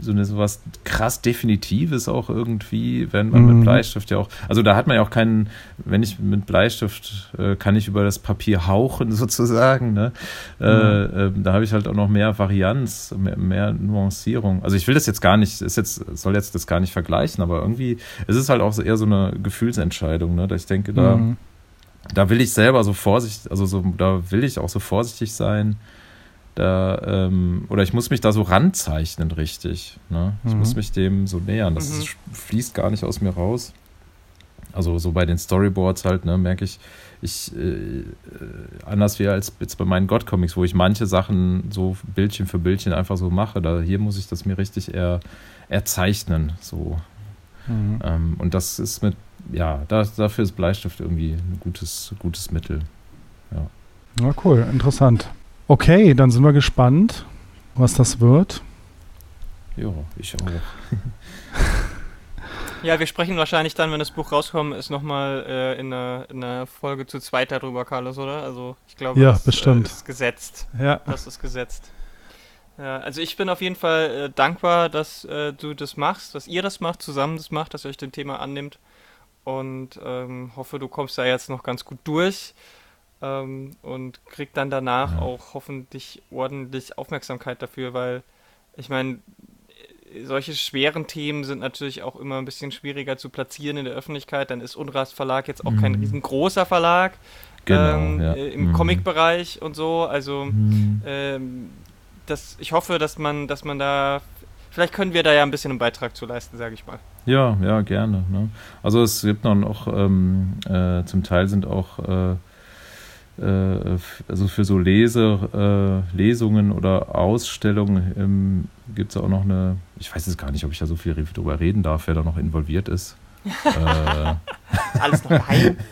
so eine sowas krass Definitives auch irgendwie, wenn man Mhm. mit Bleistift ja auch, also da hat man ja auch keinen, wenn ich mit Bleistift äh, kann ich über das Papier hauchen sozusagen, ne? Äh, äh, da habe ich halt auch noch mehr Varianz, mehr, mehr Nuancierung. Also ich will das jetzt gar nicht, ist jetzt, soll jetzt das gar nicht vergleichen, aber irgendwie, es ist halt auch so eher so eine Gefühlsentscheidung, ne? Dass ich denke, da, Mhm. da will ich selber so vorsichtig, also so, da will ich auch so vorsichtig sein. Da, ähm, oder ich muss mich da so ranzeichnen, richtig. Ne? Ich Mhm. muss mich dem so nähern. Das Mhm. fließt gar nicht aus mir raus. Also so bei den Storyboards halt, ne, merke ich, ich äh, anders wie als jetzt bei meinen God-Comics, wo ich manche Sachen so Bildchen für Bildchen einfach so mache. Da hier muss ich das mir richtig eher erzeichnen. So. Mhm. Ähm, und das ist mit, ja, da, dafür ist Bleistift irgendwie ein gutes, gutes Mittel. Ja, cool, interessant. Okay, dann sind wir gespannt, was das wird. Ja, ich auch. Ja, wir sprechen wahrscheinlich dann, wenn das Buch rauskommt, ist nochmal äh, in, einer, in einer Folge zu zweit darüber, Carlos, oder? Also ich glaube, Ja, das bestimmt. Äh, ist gesetzt. Ja. Das ist gesetzt. Ja, also ich bin auf jeden Fall äh, dankbar, dass äh, du das machst, dass ihr das macht, zusammen das macht, dass ihr euch dem Thema annimmt. Und ähm, hoffe, du kommst da jetzt noch ganz gut durch. Ähm, und krieg dann danach Ja. auch hoffentlich ordentlich Aufmerksamkeit dafür, weil ich meine, solche schweren Themen sind natürlich auch immer ein bisschen schwieriger zu platzieren in der Öffentlichkeit. Dann ist Unrast Verlag jetzt auch kein Mhm. riesengroßer Verlag Genau, ähm, ja. äh, im Mhm. Comic-Bereich und so. Also Mhm. ähm, das, ich hoffe, dass man, dass man da, vielleicht können wir da ja ein bisschen einen Beitrag zu leisten, sage ich mal. Ja, ja, gerne. Ne? Also es gibt noch, noch ähm, äh, zum Teil sind auch äh, also für so Lese, äh, Lesungen oder Ausstellungen ähm, gibt es auch noch eine, ich weiß jetzt gar nicht, ob ich da so viel drüber reden darf, wer da noch involviert ist. äh, Alles noch geheim.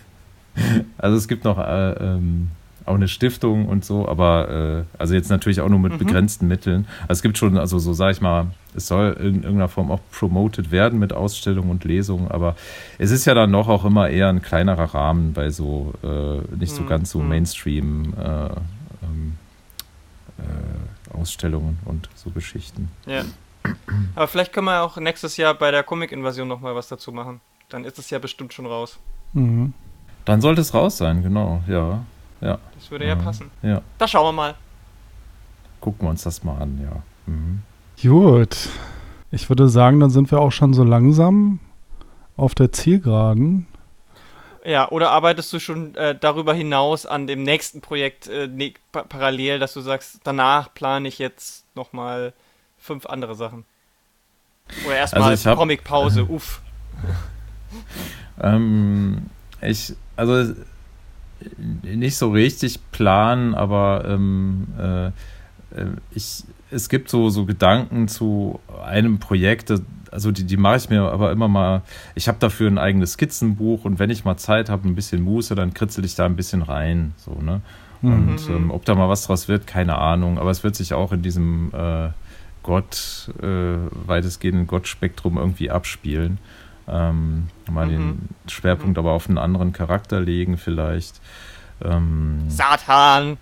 Also es gibt noch äh, ähm, auch eine Stiftung und so, aber äh, also jetzt natürlich auch nur mit Mhm. begrenzten Mitteln. Also es gibt schon, also so sage ich mal, es soll in irgendeiner Form auch promoted werden mit Ausstellungen und Lesungen, aber es ist ja dann noch auch immer eher ein kleinerer Rahmen bei so äh, nicht so Mhm. ganz so Mhm. Mainstream äh, ähm, äh, Ausstellungen und so Geschichten. Ja. Aber vielleicht können wir auch nächstes Jahr bei der Comic-Invasion nochmal was dazu machen. Dann ist es ja bestimmt schon raus. Mhm. Dann sollte es raus sein, genau, ja. Ja, Das würde ja Mhm. passen. ja. Da schauen wir mal. Gucken wir uns das mal an, ja. Mhm. Gut. Ich würde sagen, dann sind wir auch schon so langsam auf der Zielgeraden. Ja, oder arbeitest du schon äh, darüber hinaus an dem nächsten Projekt äh, ne, pa parallel, dass du sagst, danach plane ich jetzt nochmal fünf andere Sachen? Oder erstmal Also Comic-Pause, uff. Ähm, ich, also nicht so richtig planen, aber ähm, äh, äh, ich, es gibt so, so Gedanken zu einem Projekt, also die, die mache ich mir aber immer mal, ich habe dafür ein eigenes Skizzenbuch und wenn ich mal Zeit habe, ein bisschen Muße, dann kritzel ich da ein bisschen rein, so, ne? Und Mhm. ähm, ob da mal was draus wird, keine Ahnung, aber es wird sich auch in diesem äh, Gott, äh, weitestgehenden Gott-Spektrum irgendwie abspielen. Ähm, mal Mhm. den Schwerpunkt aber auf einen anderen Charakter legen, vielleicht. Ähm, Satan!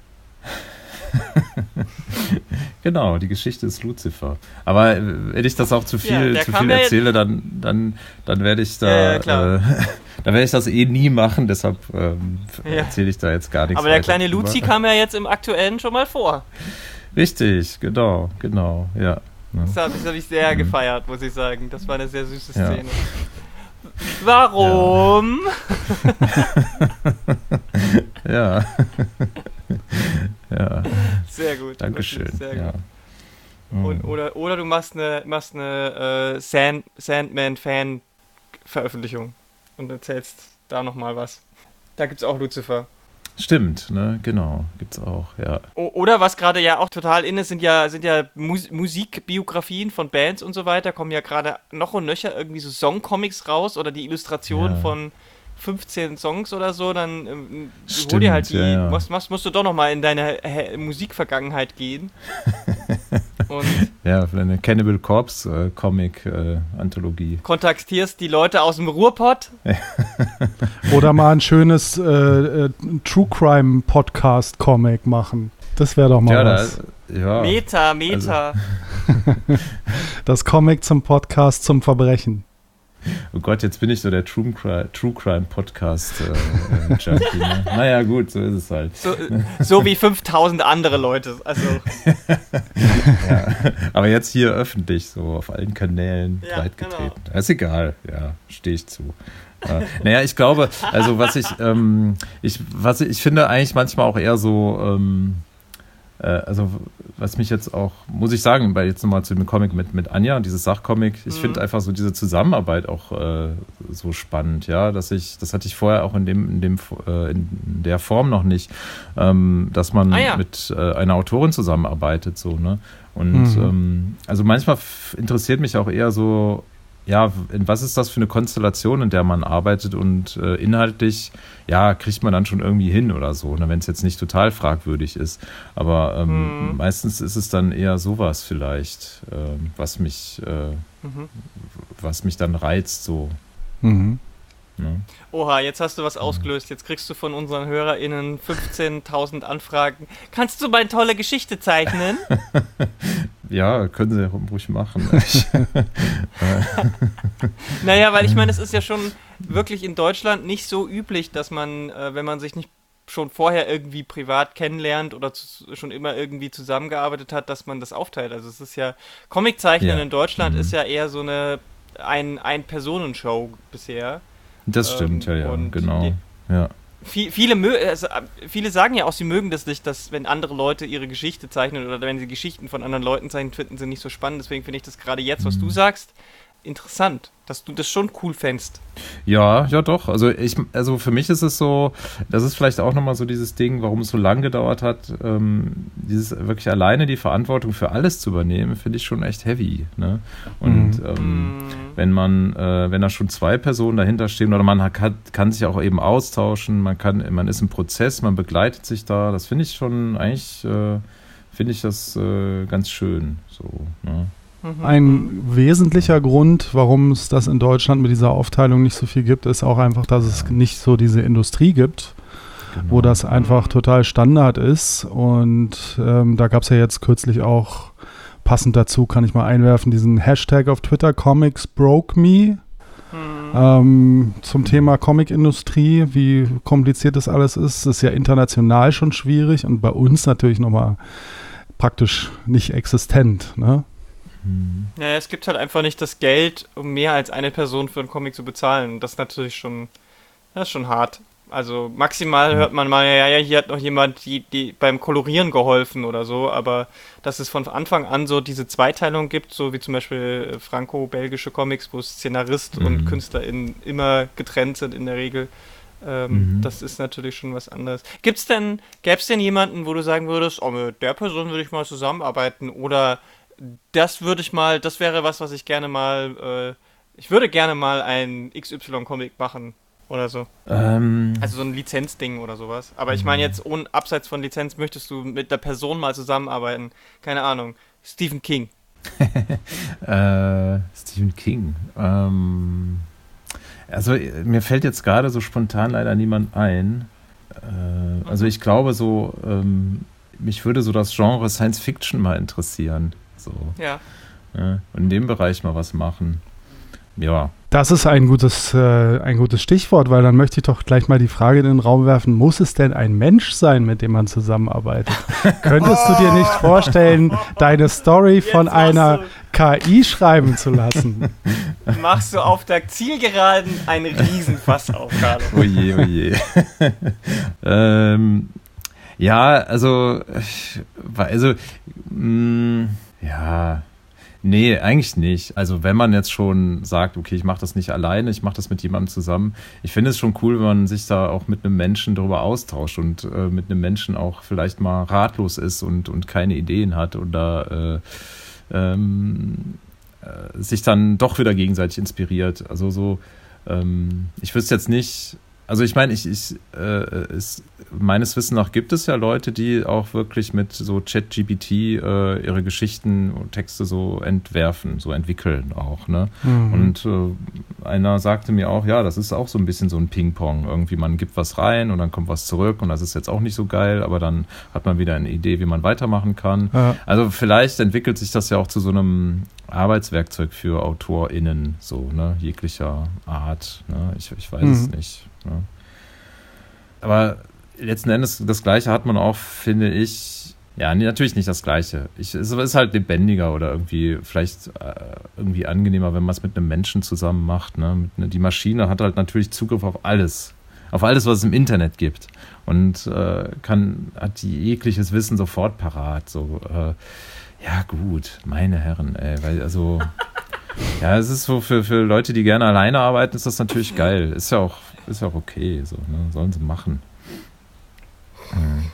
genau, die Geschichte ist Lucifer. Aber äh, wenn ich das auch zu Ja, viel, der zu viel ja erzähle, dann, dann, dann werde ich da, Ja, ja, äh, dann werde ich das eh nie machen, deshalb ähm, Ja. erzähle ich da jetzt gar nichts. Aber der kleine. Luzi kam ja jetzt im aktuellen schon mal vor. Richtig, genau, genau, ja. Ne? Das habe hab ich sehr Mhm. gefeiert, muss ich sagen. Das war eine sehr süße Ja. Szene. Warum? Ja. ja, Sehr gut. Dankeschön. Sehr Ja. gut. Und, Mhm. oder, oder du machst eine, machst eine äh, Sand, Sandman-Fan-Veröffentlichung und erzählst da nochmal was. Da gibt's auch Lucifer. Stimmt, ne, genau, gibt's auch, ja. Oder was gerade ja auch total in ist, sind ja, sind ja Mus Musikbiografien von Bands und so weiter, kommen ja gerade noch und nöcher irgendwie so Songcomics raus oder die Illustration Ja. von 15 Songs oder so, dann ähm, hol Stimmt, dir halt die, ja, ja. Was, was musst du doch nochmal in deine Musikvergangenheit gehen. und Ja, für eine Cannibal Corpse äh, Comic äh, Anthologie. kontaktierst die Leute aus dem Ruhrpott. Oder mal ein schönes äh, äh, True Crime Podcast Comic machen. Das wäre doch mal Ja, da, was. ja. Meta, Meta. Das Comic zum Podcast zum Verbrechen. Oh Gott, jetzt bin ich so der True Crime, True Crime Podcast äh, äh, Junkie. Ne? Naja, gut, so ist es halt. So, so wie 5000 andere Leute. Also, Ja. Aber jetzt hier öffentlich, so auf allen Kanälen Ja, breit genau. Ist egal, ja, stehe ich zu. Äh, naja, ich glaube, also was ich, ähm, ich, was ich, ich finde eigentlich manchmal auch eher so, ähm, äh, also was mich jetzt auch, muss ich sagen, bei jetzt nochmal zu dem Comic mit, mit Anja, dieses Sachcomic, ich Mhm. finde einfach so diese Zusammenarbeit auch äh, so spannend, ja, dass ich, das hatte ich vorher auch in dem, in dem, äh, in der Form noch nicht, ähm, dass man Ah, ja. mit äh, einer Autorin zusammenarbeitet, so, ne? Und Mhm. ähm, also manchmal interessiert mich auch eher so, ja, in was ist das für eine Konstellation, in der man arbeitet und äh, inhaltlich, ja, kriegt man dann schon irgendwie hin oder so, ne, wenn es jetzt nicht total fragwürdig ist. Aber ähm, Mhm. meistens ist es dann eher sowas vielleicht, ähm, was mich, äh, mhm. was mich dann reizt, so. Mhm. Ne? Oha, jetzt hast du was ausgelöst. Jetzt kriegst du von unseren HörerInnen 15.000 Anfragen. Kannst du mal eine tolle Geschichte zeichnen? Ja, können sie ja ruhig machen. naja, weil ich meine, es ist ja schon wirklich in Deutschland nicht so üblich, dass man, äh, wenn man sich nicht schon vorher irgendwie privat kennenlernt oder zu, schon immer irgendwie zusammengearbeitet hat, dass man das aufteilt. Also es ist ja, Comiczeichnen Ja. in Deutschland Mhm. ist ja eher so eine ein, ein Personenshow bisher. Das stimmt, Ähm, ja, ja, genau. Ja. Viel, viele, also, äh, viele sagen ja auch, sie mögen das nicht, dass wenn andere Leute ihre Geschichte zeichnen oder wenn sie Geschichten von anderen Leuten zeichnen, finden sie nicht so spannend. Deswegen finde ich das gerade jetzt, was Mhm. du sagst, interessant, dass du das schon cool fändst. Ja, ja doch. Also ich, also für mich ist es so, das ist vielleicht auch nochmal so dieses Ding, warum es so lang gedauert hat, ähm, dieses wirklich alleine die Verantwortung für alles zu übernehmen, finde ich schon echt heavy. Ne? Und Mhm. ähm, Mm. wenn man, äh, wenn da schon zwei Personen dahinter stehen oder man kann, kann sich auch eben austauschen, man kann, man ist im Prozess, man begleitet sich da, das finde ich schon eigentlich, äh, finde ich das äh, ganz schön. So, ne? Mhm. Ein wesentlicher Grund, warum es das in Deutschland mit dieser Aufteilung nicht so viel gibt, ist auch einfach, dass es nicht so diese Industrie gibt, Genau. wo das einfach total Standard ist. Und ähm, da gab es ja jetzt kürzlich auch passend dazu, kann ich mal einwerfen, diesen Hashtag auf Twitter, Comics Broke Me. Mhm. Ähm, zum Thema Comicindustrie, wie kompliziert das alles ist, ist ja international schon schwierig und bei uns natürlich nochmal praktisch nicht existent. Ne? Hm. Ja, es gibt halt einfach nicht das Geld, um mehr als eine Person für einen Comic zu bezahlen. Das ist natürlich schon. Das ist schon hart. Also maximal hört man mal, ja, ja, hier hat noch jemand die, die beim Kolorieren geholfen oder so, aber dass es von Anfang an so diese Zweiteilung gibt, so wie zum Beispiel äh, franco-belgische Comics, wo Szenarist Mhm. und KünstlerInnen immer getrennt sind in der Regel, ähm, Mhm. das ist natürlich schon was anderes. Gibt's denn, gäbe es denn jemanden, wo du sagen würdest, oh, mit der Person würde ich mal zusammenarbeiten oder das würde ich mal, das wäre was, was ich gerne mal, äh, ich würde gerne mal ein XY-Comic machen oder so. Ähm, Also so ein Lizenzding oder sowas. Aber ich meine jetzt, ohne abseits von Lizenz möchtest du mit der Person mal zusammenarbeiten. Keine Ahnung. Stephen King. Äh, Stephen King. Ähm, also mir fällt jetzt gerade so spontan leider niemand ein. Äh, also ich glaube so, ähm, mich würde so das Genre Science Fiction mal interessieren. So, Ja. und in dem Bereich mal was machen. Ja. Das ist ein gutes, äh, ein gutes Stichwort, weil dann möchte ich doch gleich mal die Frage in den Raum werfen, muss es denn ein Mensch sein, mit dem man zusammenarbeitet? Könntest du dir nicht vorstellen, deine Story von Jetzt einer machst KI schreiben zu lassen? machst du auf der Zielgeraden einen Riesenfass auf, Carlo. Oh je, oh je. ähm, ja, also, also, mh, ja, nee, eigentlich nicht. Also, wenn man jetzt schon sagt, okay, ich mache das nicht alleine, ich mache das mit jemandem zusammen, ich finde es schon cool, wenn man sich da auch mit einem Menschen darüber austauscht und äh, mit einem Menschen auch vielleicht mal ratlos ist und, und keine Ideen hat oder äh, ähm, äh, sich dann doch wieder gegenseitig inspiriert. Also so, ähm, ich wüsste jetzt nicht, also ich meine, ich, ich äh, es, meines Wissens nach gibt es ja Leute, die auch wirklich mit so ChatGPT äh, ihre Geschichten und Texte so entwerfen, so entwickeln auch, ne? Mhm. Und äh, einer sagte mir auch, ja, das ist auch so ein bisschen so ein Ping-Pong. Irgendwie man gibt was rein und dann kommt was zurück und das ist jetzt auch nicht so geil, aber dann hat man wieder eine Idee, wie man weitermachen kann. Ja. Also vielleicht entwickelt sich das ja auch zu so einem Arbeitswerkzeug für AutorInnen, so, ne, jeglicher Art. Ne? Ich, ich weiß es Mhm. nicht. Ne? Aber letzten Endes, das Gleiche hat man auch, finde ich, ja, nee, natürlich nicht das Gleiche. Ich, es ist halt lebendiger oder irgendwie vielleicht äh, irgendwie angenehmer, wenn man es mit einem Menschen zusammen macht. Ne? Ne? Die Maschine hat halt natürlich Zugriff auf alles. Auf alles, was es im Internet gibt. Und äh, kann, hat jegliches Wissen sofort parat. So, äh, ja, gut, meine Herren, ey, weil also. Ja, es ist so für, für Leute, die gerne alleine arbeiten, ist das natürlich geil. Ist ja auch, ist ja auch okay, so, ne? Sollen sie machen. Hm.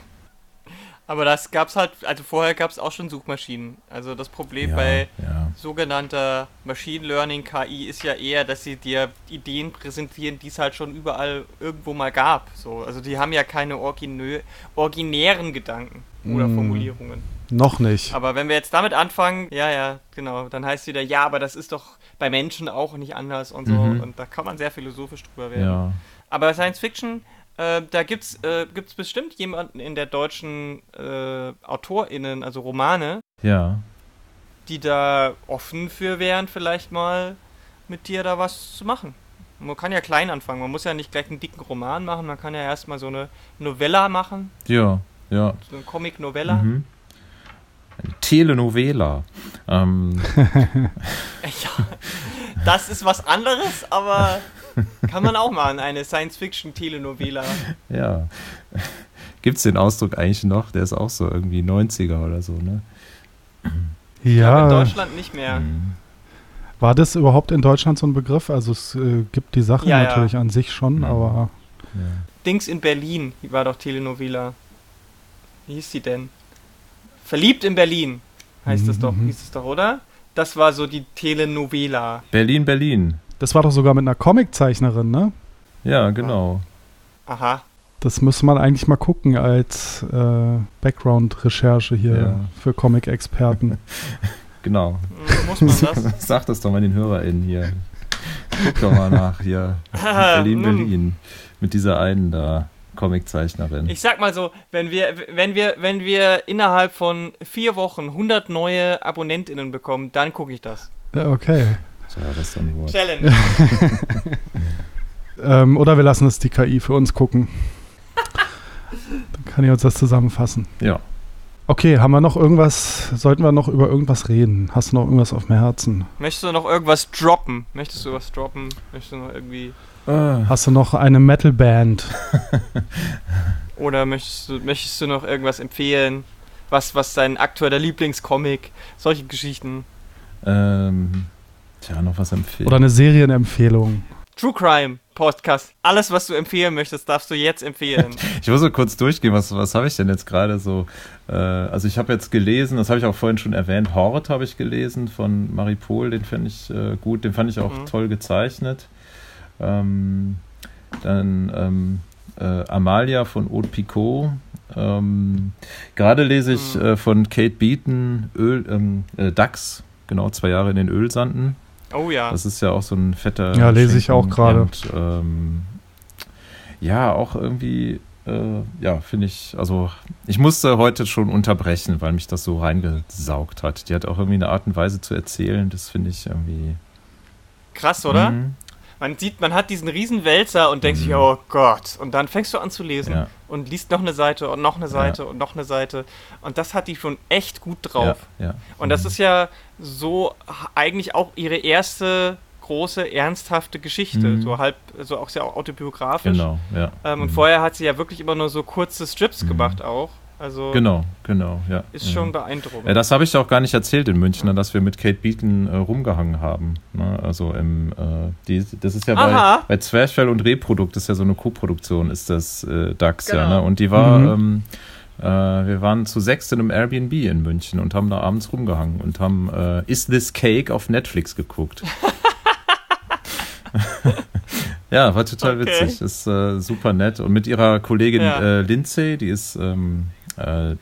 Aber das gab's halt, also vorher gab's auch schon Suchmaschinen. Also das Problem Ja, bei ja. sogenannter Machine Learning KI ist ja eher, dass sie dir Ideen präsentieren, die es halt schon überall irgendwo mal gab. So, also die haben ja keine originären Gedanken oder Mm. Formulierungen. Noch nicht. Aber wenn wir jetzt damit anfangen, ja, ja, genau, dann heißt wieder, ja, aber das ist doch bei Menschen auch nicht anders und so. Mhm. Und da kann man sehr philosophisch drüber werden. Ja. Aber Science Fiction, äh, da gibt's, äh, gibt's bestimmt jemanden in der deutschen äh, AutorInnen, also Romane, Ja. die da offen für wären, vielleicht mal mit dir da was zu machen. Man kann ja klein anfangen, man muss ja nicht gleich einen dicken Roman machen, man kann ja erstmal so eine Novella machen, Ja. Ja. so eine Comic-Novella. Mhm. Telenovela. Ähm, Ja, das ist was anderes, aber kann man auch machen, eine Science-Fiction-Telenovela. ja. Gibt es den Ausdruck eigentlich noch? Der ist auch so irgendwie 90er oder so, ne? In Ja, Deutschland nicht mehr. Mhm. war das überhaupt in Deutschland so ein Begriff? Also es äh, gibt die Sachen Ja, ja. natürlich an sich schon, Mhm. aber Ja. Dings in Berlin, die war doch Telenovela. Wie hieß sie denn? Verliebt in Berlin heißt es Mhm, doch, hieß es doch, oder? Das war so die Telenovela. Berlin, Berlin. das war doch sogar mit einer Comiczeichnerin, ne? Ja, genau. Aha. Das müsste man eigentlich mal gucken als äh, Background-Recherche hier Ja. für Comic-Experten. Genau. Hm, Muss man das? Sag das doch mal den HörerInnen hier. Guck doch mal nach hier. Berlin, Hm. Berlin. Mit dieser einen da, Comiczeichnerin. Ich sag mal so, wenn wir, wenn wir, wenn wir innerhalb von vier Wochen 100 neue AbonnentInnen bekommen, dann gucke ich das. Ja, okay. So, das ist dann ein Wort. Challenge. Ähm, oder wir lassen es die KI für uns gucken. Dann kann ich uns das zusammenfassen. Ja. Okay, haben wir noch irgendwas, sollten wir noch über irgendwas reden? Hast du noch irgendwas auf dem Herzen? Möchtest du noch irgendwas droppen? Möchtest du was droppen? Möchtest du noch irgendwie. Ah. Hast du noch eine Metal-Band? Oder möchtest du, möchtest du noch irgendwas empfehlen? Was, was dein aktueller Lieblingscomic? Solche Geschichten. Ähm, tja, noch was empfehlen. Oder eine Serienempfehlung? True Crime Podcast. Alles, was du empfehlen möchtest, darfst du jetzt empfehlen. Ich muss so kurz durchgehen, was, was habe ich denn jetzt gerade so? Äh, also ich habe jetzt gelesen, das habe ich auch vorhin schon erwähnt, Hort habe ich gelesen von Marie Pohl, den fand ich äh, gut, den fand ich auch Mhm. toll gezeichnet. Ähm, dann ähm, äh, Amalia von Haute Picot. Ähm, gerade lese ich Mhm. äh, von Kate Beaton Öl, ähm, äh, Dax, genau zwei Jahre in den Ölsanden. Oh ja. Das ist ja auch so ein fetter. Ja, lese ich auch Schinken gerade. Ähm, ja, auch irgendwie, äh, ja, finde ich, also ich musste heute schon unterbrechen, weil mich das so reingesaugt hat. Die hat auch irgendwie eine Art und Weise zu erzählen, das finde ich irgendwie. Krass, oder? Mhm. Man sieht, man hat diesen riesen Wälzer und denkt Mhm. sich, oh Gott. Und dann fängst du an zu lesen Ja, und liest noch eine Seite und noch eine Seite und noch eine Seite. Und das hat die schon echt gut ja, drauf. ja. Und das Mhm. ist ja so eigentlich auch ihre erste große, ernsthafte Geschichte. Mhm. So halb, so auch sehr autobiografisch. Genau, ja. Ähm, und Mhm. vorher hat sie ja wirklich immer nur so kurze Strips Mhm. gemacht auch. Also Genau, genau, ja. ist ja. schon beeindruckend. Ja, das habe ich auch gar nicht erzählt in München, dass wir mit Kate Beaton äh, rumgehangen haben. Ne? Also im, äh, die, das ist ja bei, Aha. bei Zwerchfell und Reprodukt, das ist ja so eine Co-Produktion, ist das äh, DAX, ja. Genau. Ne? Und die war, Mhm. ähm, äh, wir waren zu sechs in einem Airbnb in München und haben da abends rumgehangen und haben äh, Is This Cake auf Netflix geguckt. ja, war total Okay. witzig. Ist äh, super nett. Und mit ihrer Kollegin Ja. äh, Lindsay, die ist ähm, äh, äh,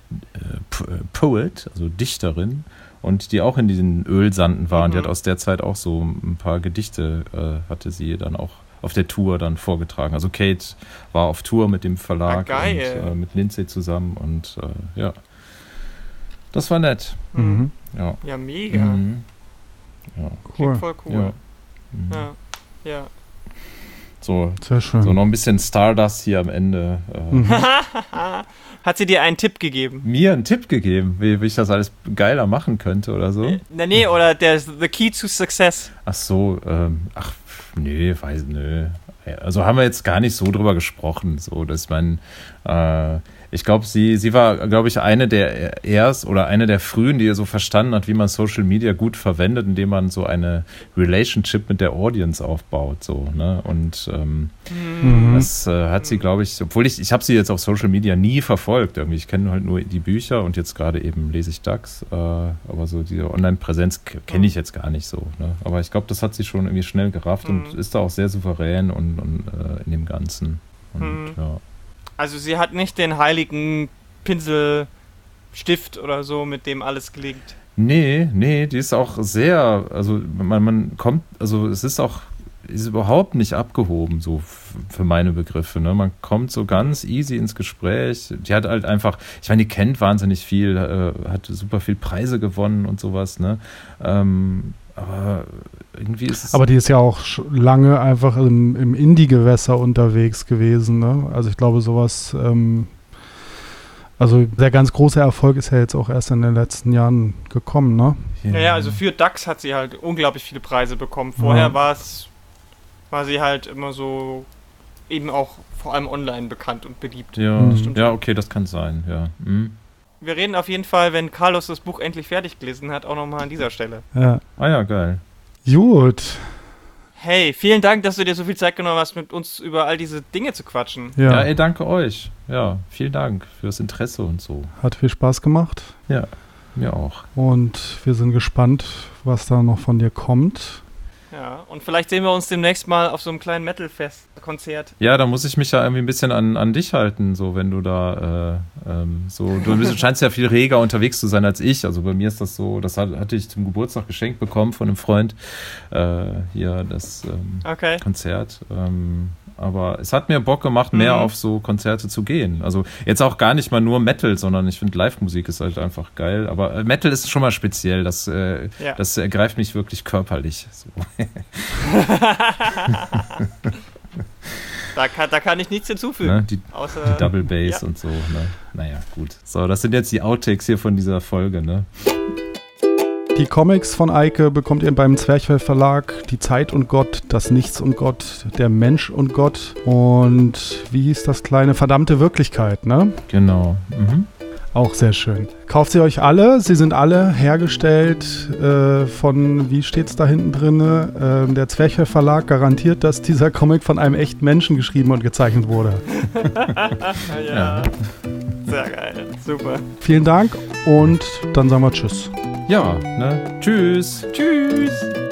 Poet, also Dichterin, und die auch in diesen Ölsanden war. Und die Mhm. hat aus der Zeit auch so ein paar Gedichte, äh, hatte sie dann auch auf der Tour dann vorgetragen. Also Kate war auf Tour mit dem Verlag Ah, und äh, mit Lindsay zusammen und äh, ja. Das war nett. Mhm. Ja. Ja, mega. Mhm. Ja. Cool. Klingt voll cool. Ja. Mhm. Ja. ja. So, Sehr schön. so noch ein bisschen Stardust hier am Ende. Äh, Mhm. Hat sie dir einen Tipp gegeben? Mir einen Tipp gegeben, wie, wie ich das alles geiler machen könnte oder so. Äh, Nee, nee, oder der The Key to Success. Ach so, ähm, ach, nö, weiß, nö. Also haben wir jetzt gar nicht so drüber gesprochen, so, dass man, äh, ich glaube, sie, sie war, glaube ich, eine der erst oder eine der frühen, die so verstanden hat, wie man Social Media gut verwendet, indem man so eine Relationship mit der Audience aufbaut, so, ne, und, ähm, Mhm. das äh, hat sie, glaube ich, obwohl ich, ich habe sie jetzt auf Social Media nie verfolgt irgendwie. Ich kenne halt nur die Bücher und jetzt gerade eben lese ich DAX, äh, aber so diese Online-Präsenz kenne ich jetzt gar nicht so. Ne? Aber ich glaube, das hat sie schon irgendwie schnell gerafft und Mhm. ist da auch sehr souverän und, und äh, in dem Ganzen. Und Mhm. ja. Also sie hat nicht den heiligen Pinselstift oder so, mit dem alles gelingt. Nee, nee, die ist auch sehr, also man, man kommt, also es ist auch, ist überhaupt nicht abgehoben, so für meine Begriffe. Ne? Man kommt so ganz easy ins Gespräch. Die hat halt einfach, ich meine, die kennt wahnsinnig viel, äh, hat super viel Preise gewonnen und sowas, ne? Ähm, aber irgendwie ist es. Aber die ist ja auch lange einfach im, im Indie-Gewässer unterwegs gewesen. Ne? Also ich glaube, sowas, ähm, also der ganz große Erfolg ist ja jetzt auch erst in den letzten Jahren gekommen, ne? Naja, also für DAX hat sie halt unglaublich viele Preise bekommen. Vorher Ja. war es, war sie halt immer so eben auch vor allem online bekannt und beliebt. Ja, ja, okay, das kann sein, ja. Hm. Wir reden auf jeden Fall, wenn Carlos das Buch endlich fertig gelesen hat, auch nochmal an dieser Stelle. Ja. Ah ja, geil. Gut. Hey, vielen Dank, dass du dir so viel Zeit genommen hast, mit uns über all diese Dinge zu quatschen. Ja. Ja, ey, danke euch. Ja, vielen Dank fürs Interesse und so. hat viel Spaß gemacht. Ja, mir auch. Und wir sind gespannt, was da noch von dir kommt. Ja, und vielleicht sehen wir uns demnächst mal auf so einem kleinen Metal-Fest-Konzert. Ja, da muss ich mich ja irgendwie ein bisschen an, an dich halten, so wenn du da äh, ähm, so, du bist, scheinst ja viel reger unterwegs zu sein als ich. Also bei mir ist das so, das hat, hatte ich zum Geburtstag geschenkt bekommen von einem Freund, äh, hier das ähm, Okay. Konzert. Ähm, aber es hat mir Bock gemacht, mehr Mhm. auf so Konzerte zu gehen. Also jetzt auch gar nicht mal nur Metal, sondern ich finde Live-Musik ist halt einfach geil. Aber äh, Metal ist schon mal speziell. Das, äh, Ja. das ergreift mich wirklich körperlich. So. Da kann, da kann ich nichts hinzufügen. Ne? Die, Außer. die Double Bass ja. und so. Ne? naja, gut. So, das sind jetzt die Outtakes hier von dieser Folge, ne? Die Comics von Eike bekommt ihr beim Zwerchfell Verlag. Die Zeit und Gott, das Nichts und Gott, der Mensch und Gott und wie hieß das kleine verdammte Wirklichkeit, ne? Genau. Mhm. Auch sehr schön. Kauft sie euch alle. Sie sind alle hergestellt äh, von, wie steht es da hinten drin? Äh, der Zwerchfell Verlag garantiert, dass dieser Comic von einem echten Menschen geschrieben und gezeichnet wurde. ja. Sehr geil. Super. Vielen Dank und dann sagen wir Tschüss. Ja, ne? Tschüss. Tschüss.